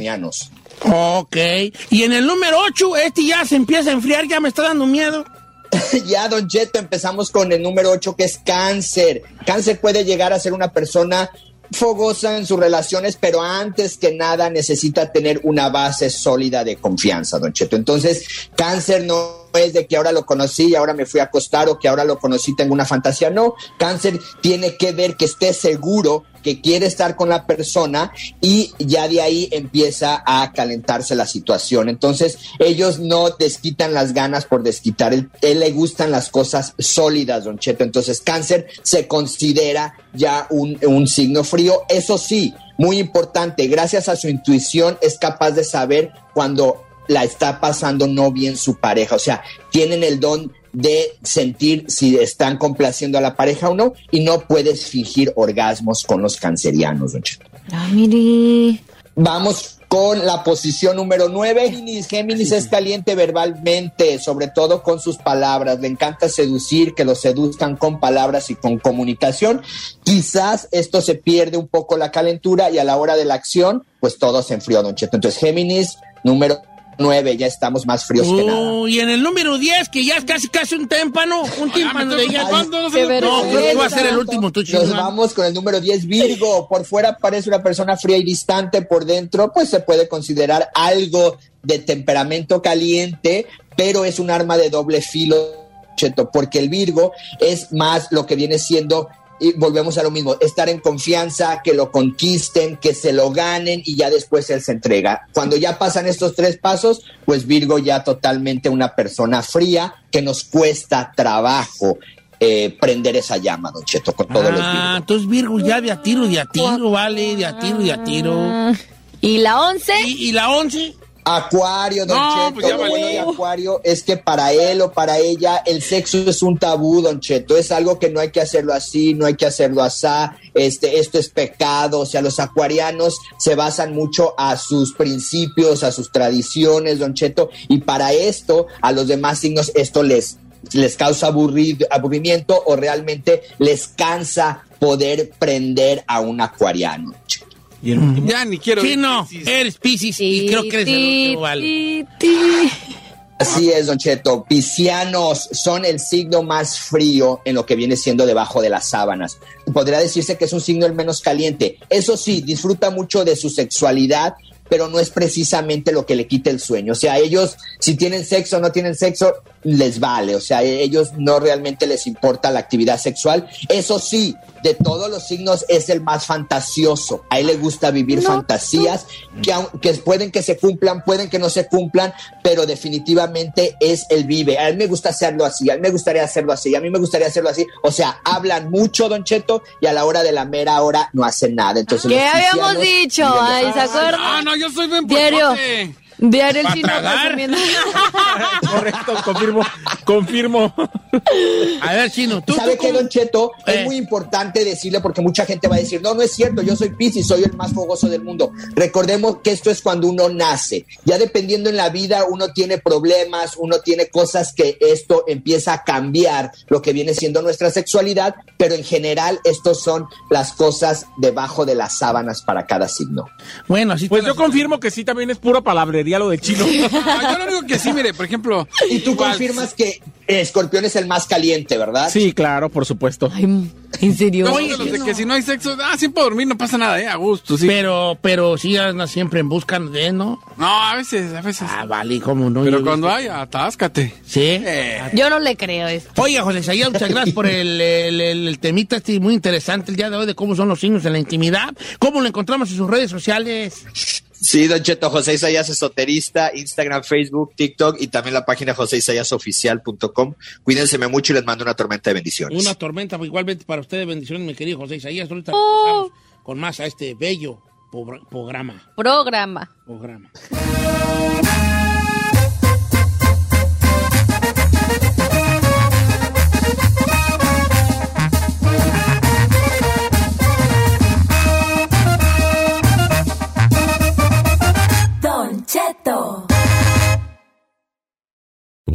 Ok. Y en el número 8, este ya se empieza a enfriar, ya me está dando miedo. ya, Don Cheto, empezamos con el número 8, que es cáncer. Cáncer puede llegar a ser una persona fogosa en sus relaciones, pero antes que nada necesita tener una base sólida de confianza, Don Cheto. Entonces, cáncer no es de que ahora lo conocí y ahora me fui a acostar o que ahora lo conocí, tengo una fantasía. No, cáncer tiene que ver que esté seguro que quiere estar con la persona y ya de ahí empieza a calentarse la situación. Entonces, ellos no desquitan las ganas por desquitar. Él, le gustan las cosas sólidas, Don Cheto. Entonces, cáncer se considera ya un signo frío. Eso sí, muy importante, gracias a su intuición es capaz de saber cuando la está pasando no bien su pareja. O sea, tienen el don de sentir si están complaciendo a la pareja o no y no puedes fingir orgasmos con los cancerianos, don Cheto. Ah, mire. Vamos con la posición número 9. Géminis, Géminis es caliente verbalmente, sobre todo con sus palabras. Le encanta seducir, que lo seduzcan con palabras y con comunicación. Quizás esto se pierde un poco la calentura y a la hora de la acción, pues todo se enfrió, Don Cheto. Entonces, Géminis, número 9, ya estamos más fríos que nada. Y en el número 10, que ya es casi casi un témpano, un tímpano de ya. No, creo que va a ser el último, tú Nos vamos con el número 10, Virgo. Por fuera parece una persona fría y distante, por dentro pues se puede considerar algo de temperamento caliente, pero es un arma de doble filo, Cheto, porque el Virgo es más lo que viene siendo y volvemos a lo mismo, estar en confianza, que lo conquisten, que se lo ganen y ya después él se entrega. Cuando ya pasan estos tres pasos, pues Virgo ya totalmente una persona fría que nos cuesta trabajo eh, prender esa llama, Don Cheto, con todos los Ah, entonces Virgo ya de a tiro, de a tiro, vale, de a tiro, de a tiro. ¿Y la 11? ¿Y, y la 11? Acuario, Don No, Cheto, pues ya lo bueno valió. de Acuario es que para él o para ella el sexo es un tabú, Don Cheto, es algo que no hay que hacerlo así, no hay que hacerlo asá, este, esto es pecado, o sea, los acuarianos se basan mucho a sus principios, a sus tradiciones, Don Cheto, y para esto, a los demás signos, esto les, les causa aburri- aburrimiento o realmente les cansa poder prender a un acuariano. Cheto. Ya ni quiero Sí, no, eres Pisces y creo que eres el último, vale. Así es, Don Cheto. Piscianos son el signo más frío en lo que viene siendo debajo de las sábanas. Podría decirse que es un signo el menos caliente. Eso sí, disfruta mucho de su sexualidad, pero no es precisamente lo que le quita el sueño. O sea, ellos, si tienen sexo o no tienen sexo, les vale. O sea, ellos no realmente les importa la actividad sexual. Eso sí, de todos los signos es el más fantasioso. A él le gusta vivir fantasías que, aun- que pueden que se cumplan, pueden que no se cumplan, pero definitivamente es el vive. A él me gusta hacerlo así, a él me gustaría hacerlo así, a mí me gustaría hacerlo así. O sea, hablan mucho, Don Cheto, y a la hora de la mera hora no hacen nada. Entonces, ¿Qué habíamos dicho? Ay, ¿se acuerdan? Ah, no, yo soy buen Diario. el chino tragar. presumiendo. Correcto, confirmo, confirmo. A ver, Chino, tú. ¿Sabe tú qué, Don Cheto? Eh. Es muy importante decirle porque mucha gente va a decir, no, no es cierto, yo soy Piscis, soy el más fogoso del mundo. Recordemos que esto es cuando uno nace. Ya dependiendo en la vida, uno tiene problemas, uno tiene cosas que esto empieza a cambiar lo que viene siendo nuestra sexualidad, pero en general estos son las cosas debajo de las sábanas para cada signo. Bueno, así Pues yo confirmo que sí, también es pura palabrería lo del chino. Ah, yo lo único que sí, mire, por ejemplo. Y tú igual, confirmas que Escorpión es el más caliente, ¿verdad? Sí, claro, por supuesto. ¿En serio? No, de los de que si no hay sexo, ah, sí puedo dormir, no pasa nada, eh, a gusto, sí. Pero, pero sí andas siempre en busca de, ¿no? No, a veces, a veces. Ah, vale, ¿cómo no? Pero cuando hay, atáscate. Sí. Yo no le creo eso. Oiga, José Isaías, muchas gracias por el, el- el- el temita este muy interesante el día de hoy de cómo son los signos en la intimidad. ¿Cómo lo encontramos en sus redes sociales? Sí, Don Cheto, José Isaías Esoterista, Instagram, Facebook, TikTok y también la página joseisaiasoficial.com. Cuídense mucho y les mando una tormenta de bendiciones. Una tormenta pues, igualmente para ustedes. Bendiciones, mi querido José Isaías. Ahorita Oh. con más a este bello programa. Programa. programa.